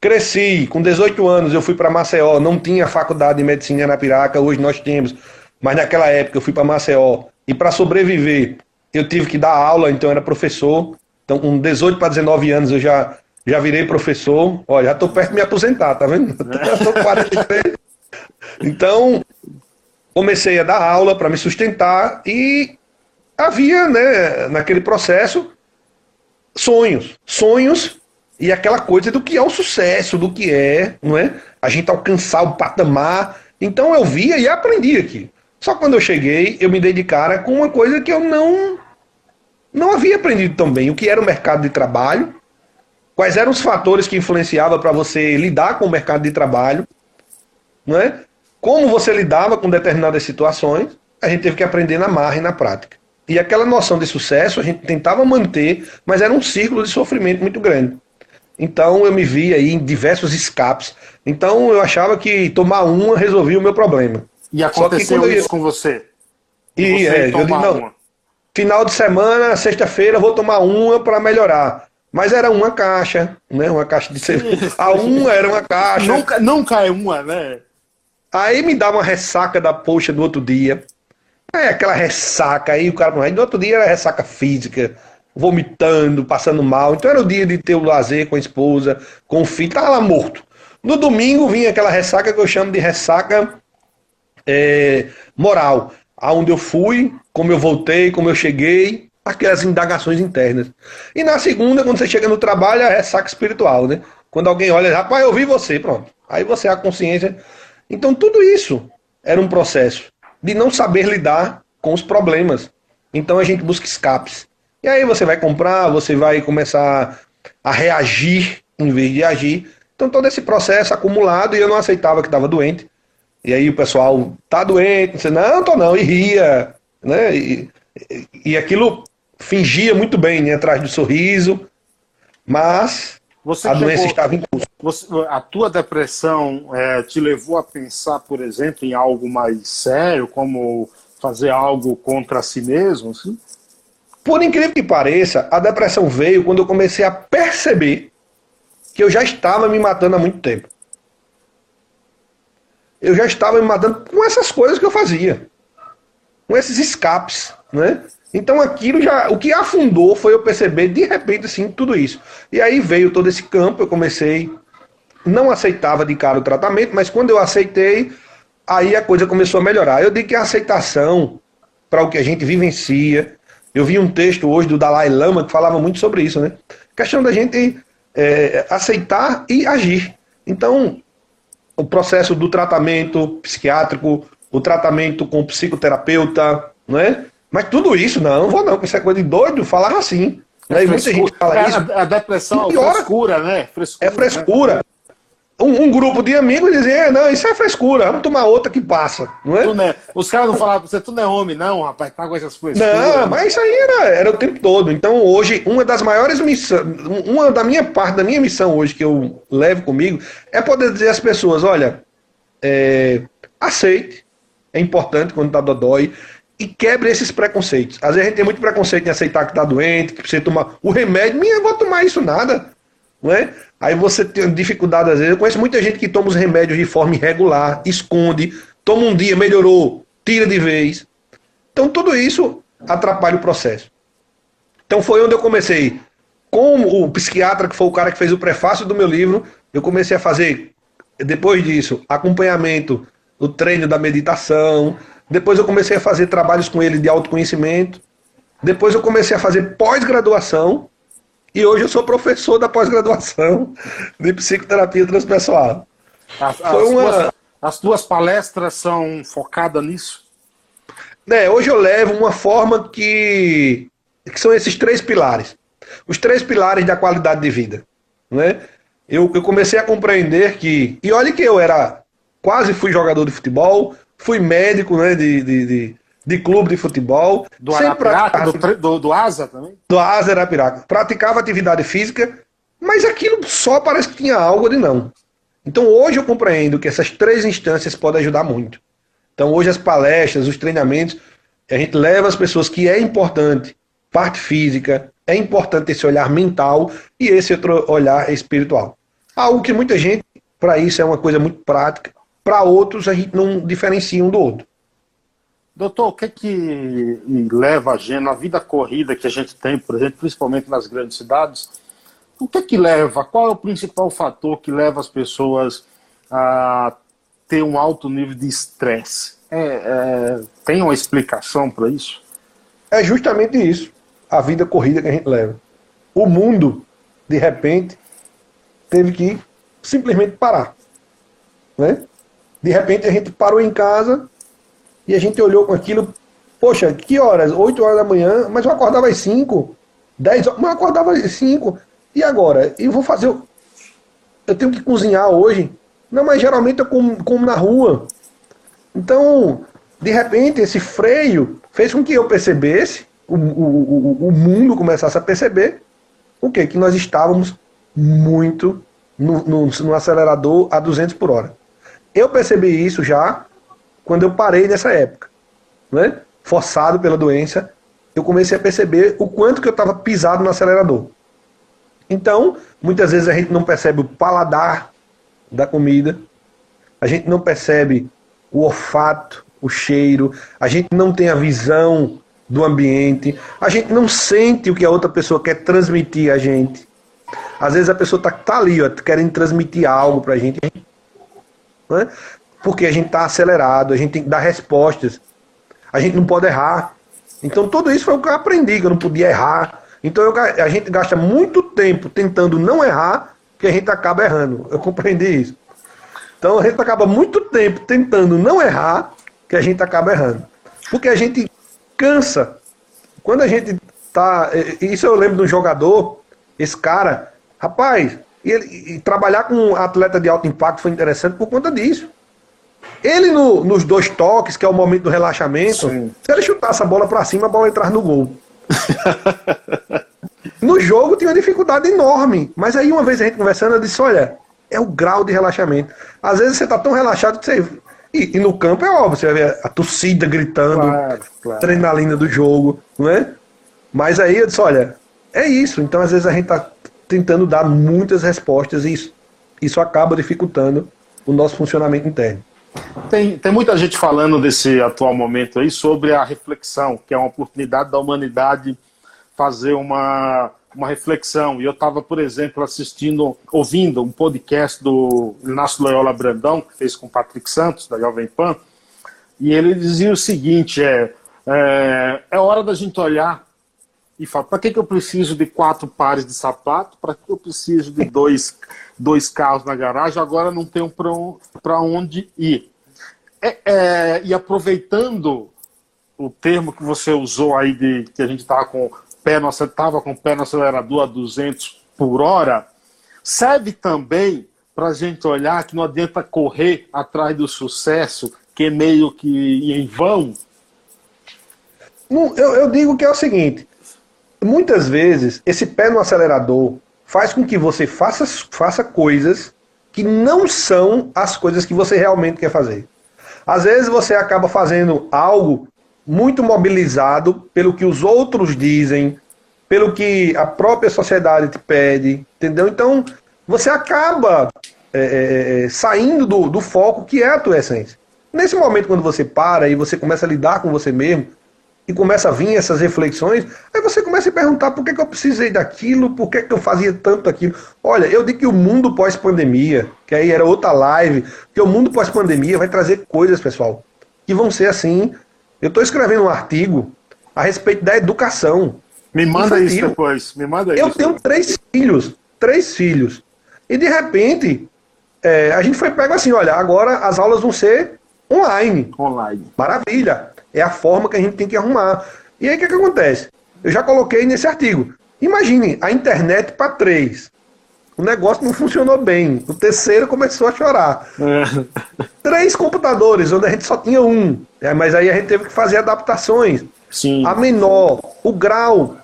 Cresci, com 18 anos eu fui para Maceió, não tinha faculdade de medicina na Piraca, hoje nós temos, mas naquela época eu fui para Maceió, e para sobreviver eu tive que dar aula, então era professor. Então, com 18 para 19 anos, eu já, já virei professor. Olha, já estou perto de me aposentar, tá vendo? Estou 43. Então, comecei a dar aula para me sustentar e havia, né, naquele processo, sonhos. Sonhos e aquela coisa do que é o sucesso, do que é, não é? A gente alcançar o patamar. Então eu via e aprendi aqui. Só que quando eu cheguei, eu me dei de cara com uma coisa que eu não não havia aprendido tão bem. O que era o mercado de trabalho, quais eram os fatores que influenciavam para você lidar com o mercado de trabalho, não é? como você lidava com determinadas situações, a gente teve que aprender na marra e na prática. E aquela noção de sucesso a gente tentava manter, mas era um círculo de sofrimento muito grande. Então eu me vi aí em diversos escapes. Então eu achava que tomar uma resolvia o meu problema. E aconteceu isso eu... com você? E é, eu digo, não, final de semana, sexta-feira, vou tomar uma para melhorar. Mas era uma caixa, né? Uma caixa de cerveja. A uma era uma caixa. Nunca, nunca é uma, né? Aí me dava uma ressaca da poxa no outro dia. É aquela ressaca aí, o cara. Aí no outro dia era ressaca física, vomitando, passando mal. Então era o dia de ter o lazer com a esposa, com o filho, tava lá morto. No domingo vinha aquela ressaca que eu chamo de ressaca é, moral. Aonde eu fui, como eu voltei, como eu cheguei, aquelas indagações internas. E na segunda, quando você chega no trabalho, é ressaca espiritual, né? Quando alguém olha, rapaz, eu vi você, pronto. Aí você a consciência. Então tudo isso era um processo de não saber lidar com os problemas. Então a gente busca escapes. E aí você vai comprar, você vai começar a reagir em vez de agir. Então todo esse processo acumulado e eu não aceitava que estava doente. E aí o pessoal tá doente, você não, tô não, e ria, né? E, e aquilo fingia muito bem, né, atrás do sorriso, mas você a chegou, doença estava em curso. Você, a tua depressão é, te levou a pensar, por exemplo, em algo mais sério, como fazer algo contra si mesmo? Assim? Por incrível que pareça, a depressão veio quando eu comecei a perceber que eu já estava me matando há muito tempo. Eu já estava me matando com essas coisas que eu fazia. Com esses escapes, né? Então aquilo já, o que afundou foi eu perceber de repente assim tudo isso. E aí veio todo esse campo, eu comecei não aceitava de cara o tratamento, mas quando eu aceitei, aí a coisa começou a melhorar. Eu digo que a aceitação para o que a gente vivencia. Eu vi um texto hoje do Dalai Lama que falava muito sobre isso, né? questão da gente é, aceitar e agir. Então, o processo do tratamento psiquiátrico, o tratamento com o psicoterapeuta, não é? Mas tudo isso, não, não vou não, isso é coisa de doido, falar assim. É né? muita gente fala isso. A, a depressão é frescura, né? Frescura, é frescura. Né? Um, um, grupo de amigos dizia, é, não, isso é frescura, vamos tomar outra que passa. Não é? Não é. Os caras não falavam pra você, tu não é homem, não, rapaz, tá com essas frescuras. Não, mas isso aí era, era o tempo todo. Então, hoje, uma das maiores missões, uma da minha parte, da minha missão hoje que eu levo comigo, é poder dizer às pessoas, olha, é, aceite, é importante quando tá dodói, e quebre esses preconceitos. Às vezes a gente tem muito preconceito em aceitar que tá doente, que precisa tomar o remédio, minha, eu vou tomar isso nada. Não é? Aí você tem dificuldade às vezes. Eu conheço muita gente que toma os remédios de forma irregular, esconde, toma um dia, melhorou, tira de vez. Então tudo isso atrapalha o processo. Então foi onde eu comecei. Com o psiquiatra, que foi o cara que fez o prefácio do meu livro, eu comecei a fazer, depois disso, acompanhamento do treino da meditação. Depois eu comecei a fazer trabalhos com ele de autoconhecimento. Depois eu comecei a fazer pós-graduação e hoje eu sou professor da pós-graduação de psicoterapia transpessoal. As, as, uma... tuas, as tuas palestras são focadas nisso? É, hoje eu levo uma forma que, que são esses três pilares. Os três pilares da qualidade de vida. Né? Eu, eu comecei a compreender que. E olha que eu era. Quase fui jogador de futebol, fui médico né, de, de, de de clube de futebol. Do Arapiraca, do, do, do, Asa também? Do Asa Arapiraca. Praticava atividade física, mas aquilo só parece que tinha algo de não. Então hoje eu compreendo que essas três instâncias podem ajudar muito. Então hoje as palestras, os treinamentos, a gente leva as pessoas que é importante, parte física, é importante esse olhar mental e esse outro olhar espiritual. Algo que muita gente, para isso, é uma coisa muito prática, para outros a gente não diferencia um do outro. Doutor, o que é que leva a gente, na vida corrida que a gente tem, por exemplo, principalmente nas grandes cidades, o que é que leva, qual é o principal fator que leva as pessoas a ter um alto nível de estresse? É, é, tem uma explicação para isso? É justamente isso, a vida corrida que a gente leva. O mundo, de repente, teve que simplesmente parar. Né? De repente a gente parou em casa e a gente olhou com aquilo, poxa, que horas? 8 horas da manhã, mas eu acordava às 5, 10 horas, mas eu acordava às 5. E agora? Eu vou fazer. Eu tenho que cozinhar hoje. Não, mas geralmente eu como, como na rua. Então, de repente, esse freio fez com que eu percebesse, o, o, o, o mundo começasse a perceber, o quê? Que nós estávamos muito no, no, no acelerador a 200 por hora. Eu percebi isso já quando eu parei nessa época. Né? forçado pela doença, eu comecei a perceber o quanto que eu estava pisado no acelerador. Então, muitas vezes a gente não percebe o paladar da comida, a gente não percebe o olfato, o cheiro, a gente não tem a visão do ambiente, a gente não sente o que a outra pessoa quer transmitir a gente. Às vezes a pessoa tá, tá ali, ó, querendo transmitir algo pra gente, né? Porque a gente tá acelerado, a gente tem que dar respostas, a gente não pode errar. Então tudo isso foi o que eu aprendi, que eu não podia errar. Então eu, a gente gasta muito tempo tentando não errar, que a gente acaba errando. Eu compreendi isso. Então a gente acaba muito tempo tentando não errar, que a gente acaba errando. Porque a gente cansa. Quando a gente tá. Isso eu lembro de um jogador, esse cara, rapaz, e, ele, e trabalhar com um atleta de alto impacto foi interessante por conta disso. Ele no, nos dois toques, que é o momento do relaxamento, Sim. se ele chutasse a bola para cima, a bola entrar no gol. no jogo tinha uma dificuldade enorme. Mas aí uma vez a gente conversando, eu disse, olha, é o grau de relaxamento. Às vezes você tá tão relaxado que você. E, e no campo é óbvio, você vai ver a torcida gritando, claro, claro. adrenalina do jogo, não é? Mas aí eu disse, olha, é isso. Então às vezes a gente tá tentando dar muitas respostas e isso, isso acaba dificultando o nosso funcionamento interno. Tem, tem muita gente falando desse atual momento aí sobre a reflexão, que é uma oportunidade da humanidade fazer uma, uma reflexão. E eu estava, por exemplo, assistindo, ouvindo um podcast do Inácio Loyola Brandão, que fez com o Patrick Santos, da Jovem Pan, e ele dizia o seguinte: é, é, é hora da gente olhar e falar, para que, que eu preciso de quatro pares de sapato? Para que eu preciso de dois, dois carros na garagem? Agora não tenho para onde ir. É, é, e aproveitando o termo que você usou aí de que a gente estava com pé no, estava com o pé no acelerador a 200 por hora, serve também para a gente olhar que não adianta correr atrás do sucesso, que é meio que em vão? eu, eu digo que é o seguinte: muitas vezes esse pé no acelerador faz com que você faça, faça coisas que não são as coisas que você realmente quer fazer. Às vezes você acaba fazendo algo muito mobilizado pelo que os outros dizem, pelo que a própria sociedade te pede, entendeu? Então, você acaba é, é, é, saindo do, do foco que é a tua essência. Nesse momento, quando você para e você começa a lidar com você mesmo, e começa a vir essas reflexões, aí você começa a perguntar por que, que eu precisei daquilo, por que, que eu fazia tanto aquilo. Olha, eu digo que o mundo pós-pandemia, que aí era outra live, que o mundo pós-pandemia vai trazer coisas, pessoal, que vão ser assim eu estou escrevendo um artigo a respeito da educação. Me manda infantil. isso depois. Me manda eu isso. tenho três filhos. Três filhos. E de repente, é, a gente foi pego assim: olha, agora as aulas vão ser online. Online. Maravilha. É a forma que a gente tem que arrumar. E aí o que, que acontece? Eu já coloquei nesse artigo. Imagine a internet para três o negócio não funcionou bem. O terceiro começou a chorar. É. Três computadores, onde a gente só tinha um. É, mas aí a gente teve que fazer adaptações. Sim. A menor, o grau.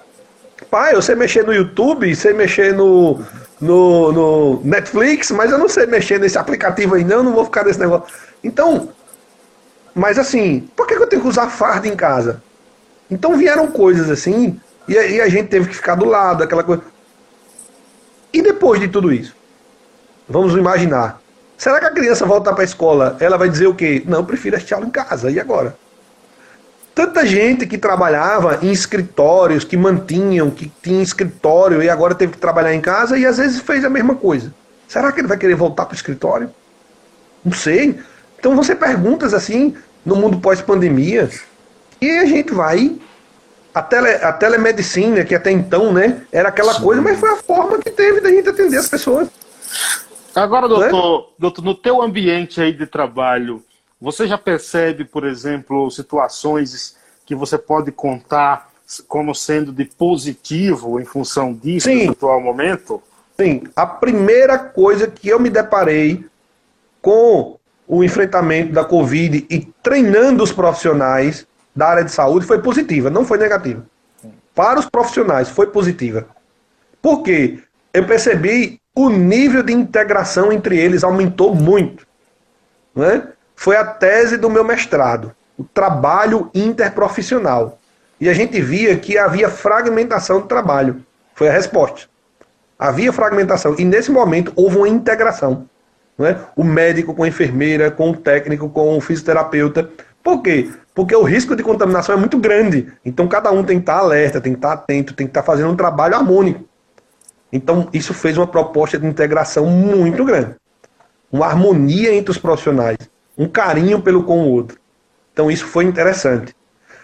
Pai, eu sei mexer no YouTube, sei mexer no, no, no Netflix, mas eu não sei mexer nesse aplicativo aí, não, não vou ficar nesse negócio. Então, mas assim, por que eu tenho que usar farda em casa? Então vieram coisas assim, e aí a gente teve que ficar do lado, aquela coisa. E depois de tudo isso? Vamos imaginar. Será que a criança voltar para a escola, ela vai dizer o quê? Não, eu prefiro assistir aula em casa. E agora? Tanta gente que trabalhava em escritórios, que mantinham, que tinha escritório e agora teve que trabalhar em casa e às vezes fez a mesma coisa. Será que ele vai querer voltar para o escritório? Não sei. Então você perguntas assim no mundo pós-pandemia e a gente vai a, tele, a telemedicina, que até então, né, era aquela Sim. coisa, mas foi a forma que teve da gente atender as pessoas. Agora, doutor, é? doutor, no teu ambiente aí de trabalho, você já percebe, por exemplo, situações que você pode contar como sendo de positivo em função disso Sim. no atual momento? Sim. A primeira coisa que eu me deparei com o enfrentamento da Covid e treinando os profissionais da área de saúde foi positiva, não foi negativa. Para os profissionais, foi positiva. Por quê? Eu percebi o nível de integração entre eles aumentou muito. Né? Foi a tese do meu mestrado. o trabalho interprofissional. E a gente via que havia fragmentação do trabalho. Foi a resposta. Havia fragmentação. E nesse momento houve uma integração. Né? O médico com a enfermeira, com o técnico, com o fisioterapeuta. Por quê? Porque o risco de contaminação é muito grande. Então cada um tem que estar alerta, tem que estar atento, tem que estar fazendo um trabalho harmônico. Então isso fez uma proposta de integração muito grande. Uma harmonia entre os profissionais. Um carinho pelo com o outro. Então isso foi interessante.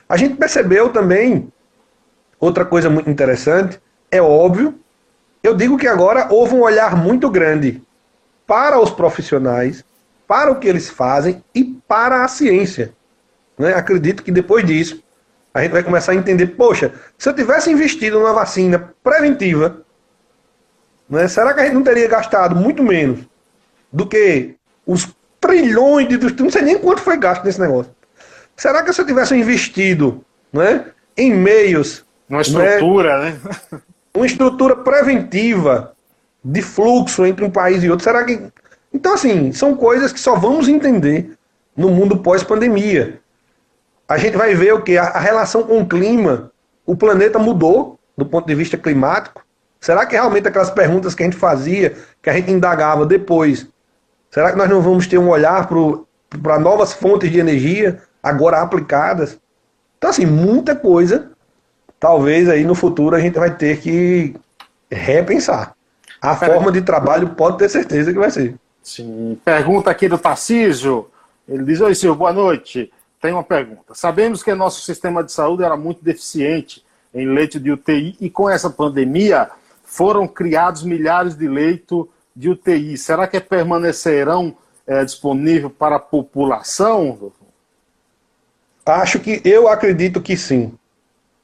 A gente percebeu também outra coisa muito interessante. É óbvio, eu digo que agora houve um olhar muito grande para os profissionais, para o que eles fazem e para a ciência. Né? Acredito que depois disso a gente vai começar a entender, poxa, se eu tivesse investido numa vacina preventiva, né, será que a gente não teria gastado muito menos do que os trilhões de... Não sei nem quanto foi gasto nesse negócio. Será que se eu tivesse investido né, em meios... Uma estrutura, né? né? Uma estrutura preventiva de fluxo entre um país e outro. Será que. Então, assim, são coisas que só vamos entender no mundo pós-pandemia. A gente vai ver o que? A, relação com o clima. O planeta mudou do ponto de vista climático. Será que realmente aquelas perguntas que a gente fazia, que a gente indagava depois, será que nós não vamos ter um olhar para novas fontes de energia agora aplicadas? Então, assim, muita coisa. Talvez aí no futuro a gente vai ter que repensar. A forma de trabalho pode ter certeza que vai ser. Sim. Pergunta aqui do Tarcísio. Ele diz: Oi, senhor, boa noite. Tem uma pergunta. Sabemos que nosso sistema de saúde era muito deficiente em leito de UTI e com essa pandemia foram criados milhares de leitos de UTI. Será que permanecerão é, disponíveis para a população? Acho que eu acredito que sim.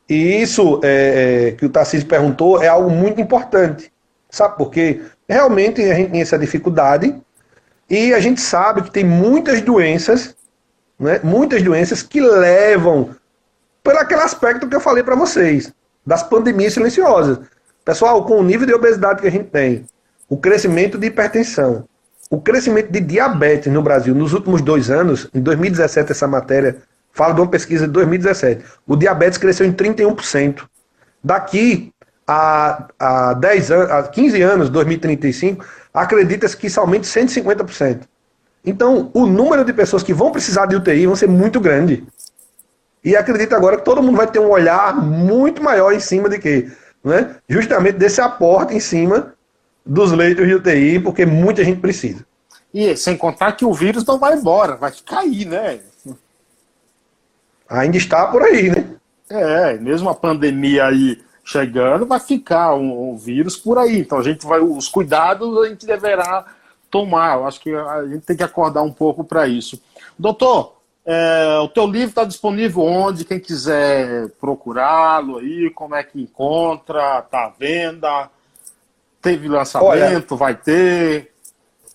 E isso é, que o Tarcísio perguntou é algo muito importante. Sabe por quê? Realmente a gente tem essa dificuldade e a gente sabe que tem muitas doenças, né, muitas doenças que levam por aquele aspecto que eu falei para vocês, das pandemias silenciosas. Pessoal, com o nível de obesidade que a gente tem, o crescimento de hipertensão, o crescimento de diabetes no Brasil nos últimos dois anos, em 2017 essa matéria fala de uma pesquisa de 2017, o diabetes cresceu em 31%. Daqui há, há, 10 anos, há 15 anos, 2035, acredita-se que isso aumente 150%. Então, o número de pessoas que vão precisar de UTI vão ser muito grande. E acredito agora que todo mundo vai ter um olhar muito maior em cima de quê? Né? Justamente desse aporte em cima dos leitos de UTI, porque muita gente precisa. E sem contar que o vírus não vai embora, vai cair, né? Ainda está por aí, né? É, mesmo a pandemia aí chegando, vai ficar um, um, vírus por aí. Então a gente vai, os cuidados a gente deverá tomar. Eu acho que a gente tem que acordar um pouco para isso. Doutor, é, o teu livro está disponível onde? Quem quiser procurá-lo aí, como é que encontra? Está à venda? Teve lançamento? Olha, vai ter?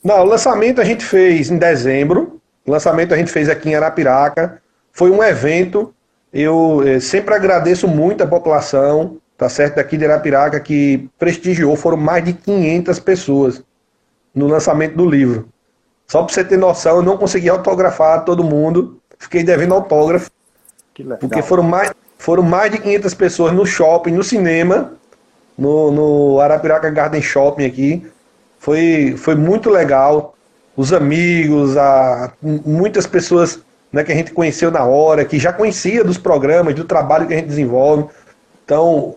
Não, o lançamento a gente fez em dezembro. O lançamento a gente fez aqui em Arapiraca. Foi um evento. Eu eh, sempre agradeço muito a população tá certo? Daqui de Arapiraca, que prestigiou, foram mais de 500 pessoas no lançamento do livro. Só para você ter noção, eu não consegui autografar todo mundo, fiquei devendo autógrafo, porque foram mais, foram mais de 500 pessoas no shopping, no cinema, no, no Arapiraca Garden Shopping aqui. Foi, foi muito legal. Os amigos, a, muitas pessoas né, que a gente conheceu na hora, que já conhecia dos programas, do trabalho que a gente desenvolve. Então,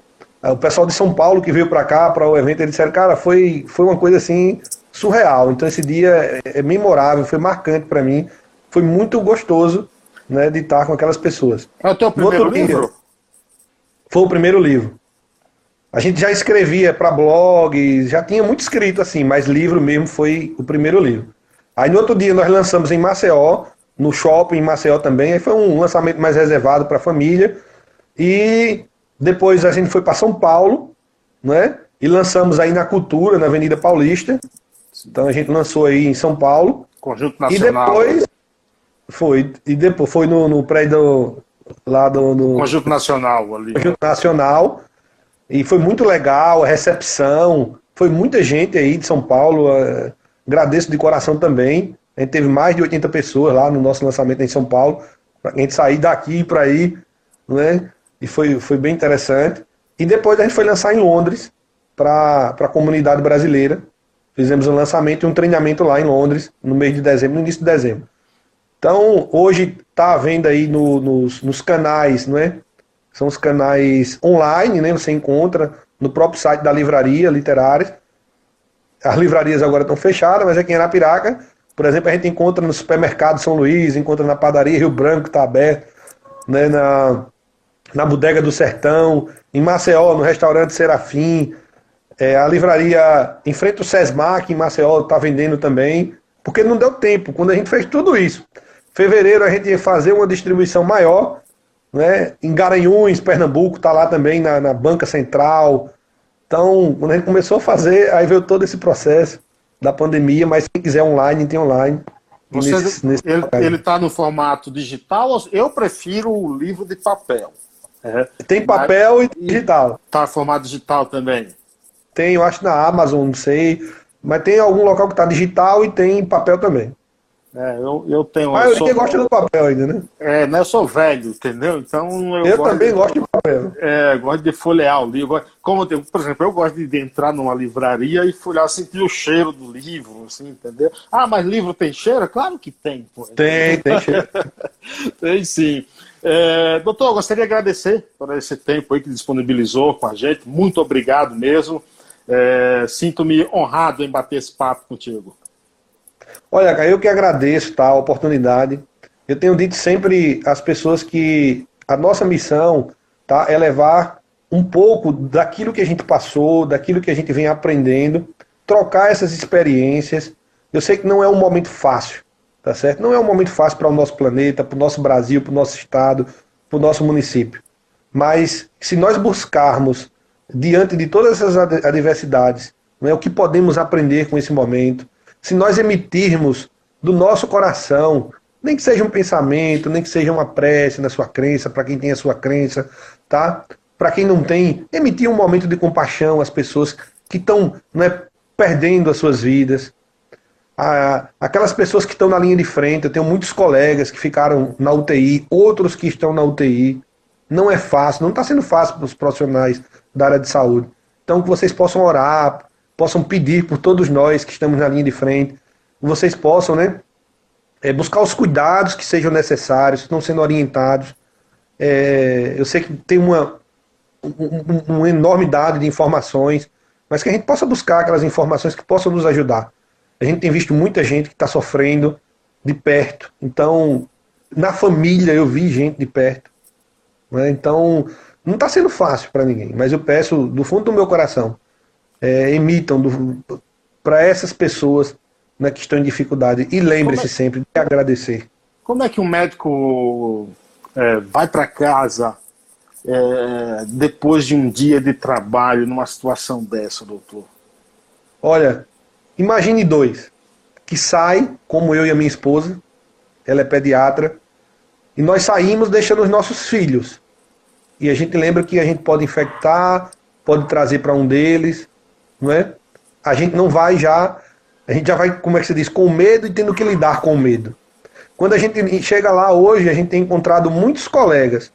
o pessoal de São Paulo que veio para cá, para o evento, eles disseram, cara, foi, foi uma coisa assim surreal. Então esse dia é, é memorável, foi marcante para mim. Foi muito gostoso né, de estar com aquelas pessoas. É o teu primeiro livro? Dia, foi o primeiro livro. A gente já escrevia para blog, já tinha muito escrito assim, mas livro mesmo foi o primeiro livro. Aí no outro dia nós lançamos em Maceió, no shopping em Maceió também, aí foi um lançamento mais reservado para a família. E depois a gente foi para São Paulo, né? E lançamos aí na Cultura, na Avenida Paulista. Então a gente lançou aí em São Paulo. Conjunto Nacional. E depois foi e depois foi no, no prédio lá do no, Conjunto Nacional ali. Conjunto Nacional. E foi muito legal a recepção. Foi muita gente aí de São Paulo. É, agradeço de coração também. A gente teve mais de 80 pessoas lá no nosso lançamento em São Paulo. para a gente sair daqui para aí, né? E foi, foi bem interessante. E depois a gente foi lançar em Londres para a comunidade brasileira. Fizemos um lançamento e um treinamento lá em Londres, no mês de dezembro, no início de dezembro. Então, hoje está à venda aí no, nos, nos canais, não é? São os canais online, né? Você encontra no próprio site da livraria literária. As livrarias agora estão fechadas, mas aqui em Arapiraca, por exemplo, a gente encontra no supermercado São Luís, encontra na padaria Rio Branco, está aberto, né? na, na Bodega do Sertão, em Maceió, no restaurante Serafim. É, a livraria em frente ao Sesmac, em Maceió, está vendendo também, porque não deu tempo. Quando a gente fez tudo isso, fevereiro a gente ia fazer uma distribuição maior, né? Em Garanhuns, Pernambuco, tá lá também na, na Banca Central. Então, quando a gente começou a fazer, aí veio todo esse processo da pandemia, mas quem quiser online, tem online. Você, nesse, nesse ele está no formato digital? Eu prefiro o livro de papel. É. Tem papel mas, e digital. Está no formato digital também? Tem, eu acho na Amazon, não sei. Mas tem algum local que está digital e tem papel também. É, eu, eu tenho. Mas eu sou... gosta do papel ainda, né? É, né? Eu sou velho, entendeu? Então eu, eu gosto também de... gosto de papel. É, gosto de folhear o livro. Como, eu, por exemplo, eu gosto de entrar numa livraria e folhear, sentir o cheiro do livro, assim, entendeu? Ah, mas livro tem cheiro? Claro que tem. Pô. Tem, tem cheiro. tem sim. É, doutor, gostaria de agradecer por esse tempo aí que disponibilizou com a gente. Muito obrigado mesmo. É, Sinto-me honrado em bater esse papo contigo. Olha, eu que agradeço tá, a oportunidade. Eu tenho dito sempre às pessoas que a nossa missão tá, é levar um pouco daquilo que a gente passou, daquilo que a gente vem aprendendo, trocar essas experiências. Eu sei que não é um momento fácil, tá certo? Não é um momento fácil para o nosso planeta, para o nosso Brasil, para o nosso estado, para o nosso município. Mas se nós buscarmos, diante de todas essas adversidades, não é, o que podemos aprender com esse momento, se nós emitirmos do nosso coração, nem que seja um pensamento, nem que seja uma prece na sua crença, para quem tem a sua crença, tá? Para quem não tem, emitir um momento de compaixão às pessoas que estão é, perdendo as suas vidas. Ah, aquelas pessoas que estão na linha de frente, eu tenho muitos colegas que ficaram na UTI, outros que estão na UTI. Não é fácil, não está sendo fácil para os profissionais da área de saúde. Então, que vocês possam orar, possam pedir por todos nós que estamos na linha de frente, vocês possam, né, é, buscar os cuidados que sejam necessários, estão sendo orientados. É, eu sei que tem uma, um, uma enormidade de informações, mas que a gente possa buscar aquelas informações que possam nos ajudar. A gente tem visto muita gente que está sofrendo de perto. Então, na família eu vi gente de perto. Né? Então, não está sendo fácil para ninguém, mas eu peço do fundo do meu coração é, emitam para essas pessoas né, que estão em dificuldade. E lembre-se é, sempre de agradecer. Como é que um médico é, vai para casa é, depois de um dia de trabalho numa situação dessa, doutor? Olha, imagine dois que saem, como eu e a minha esposa, ela é pediatra, e nós saímos deixando os nossos filhos. E a gente lembra que a gente pode infectar, pode trazer para um deles, não é? A gente não vai já, a gente já vai, como é que se diz, com medo e tendo que lidar com o medo. Quando a gente chega lá hoje, a gente tem encontrado muitos colegas,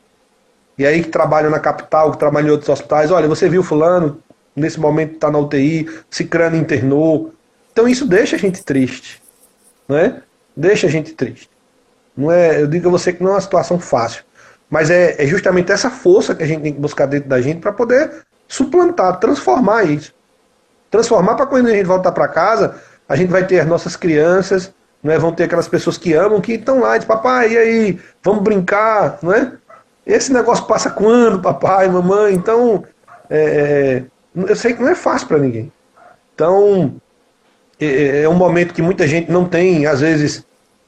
e aí que trabalham na capital, que trabalham em outros hospitais, olha, você viu fulano, nesse momento está na UTI, Cicrano internou. Então isso deixa a gente triste, não é? Deixa a gente triste. Não é, eu digo a você que não é uma situação fácil, mas é, é justamente essa força que a gente tem que buscar dentro da gente para poder suplantar, transformar isso transformar para quando a gente voltar para casa, a gente vai ter as nossas crianças, não é? vão ter aquelas pessoas que amam, que estão lá, de papai, e aí, vamos brincar, não é? Esse negócio passa quando, papai, mamãe? Então, é, é eu sei que não é fácil para ninguém. Então, é, é, é um momento que muita gente não tem, às vezes,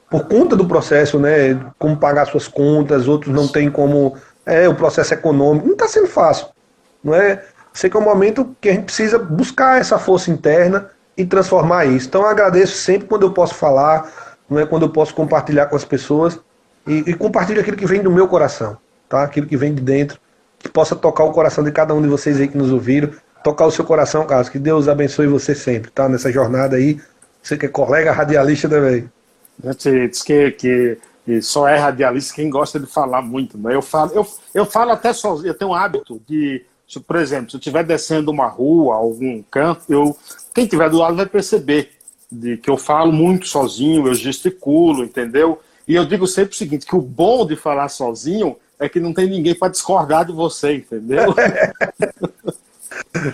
por conta do processo, né, como pagar suas contas, outros não tem como, é, o processo econômico, não está sendo fácil, não é? sei que é um momento que a gente precisa buscar essa força interna e transformar isso. Então eu agradeço sempre quando eu posso falar, não é quando eu posso compartilhar com as pessoas e, e compartilho aquilo que vem do meu coração, tá? Aquilo que vem de dentro, que possa tocar o coração de cada um de vocês aí que nos ouviram, tocar o seu coração, Carlos. Que Deus abençoe você sempre, tá? Nessa jornada aí, você que é colega radialista também. Gente diz que, que E só é radialista quem gosta de falar muito. Né? Eu, falo, eu, eu falo até sozinho, eu tenho um hábito de, se, por exemplo, se eu estiver descendo uma rua, algum canto, eu, quem estiver do lado vai perceber de que eu falo muito sozinho, eu gesticulo, entendeu? E eu digo sempre o seguinte, que o bom de falar sozinho é que não tem ninguém para discordar de você, entendeu?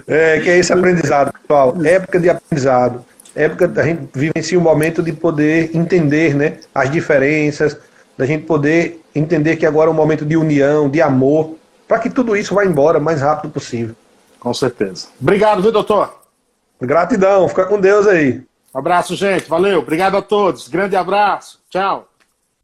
é, que é esse aprendizado, pessoal. Época de aprendizado. Época a gente vivencia um momento de poder entender né, as diferenças, da gente poder entender que agora é um momento de união, de amor, para que tudo isso vá embora o mais rápido possível. Com certeza. Obrigado, viu, doutor? Gratidão, fica com Deus aí. Um abraço, gente. Valeu. Obrigado a todos. Grande abraço. Tchau.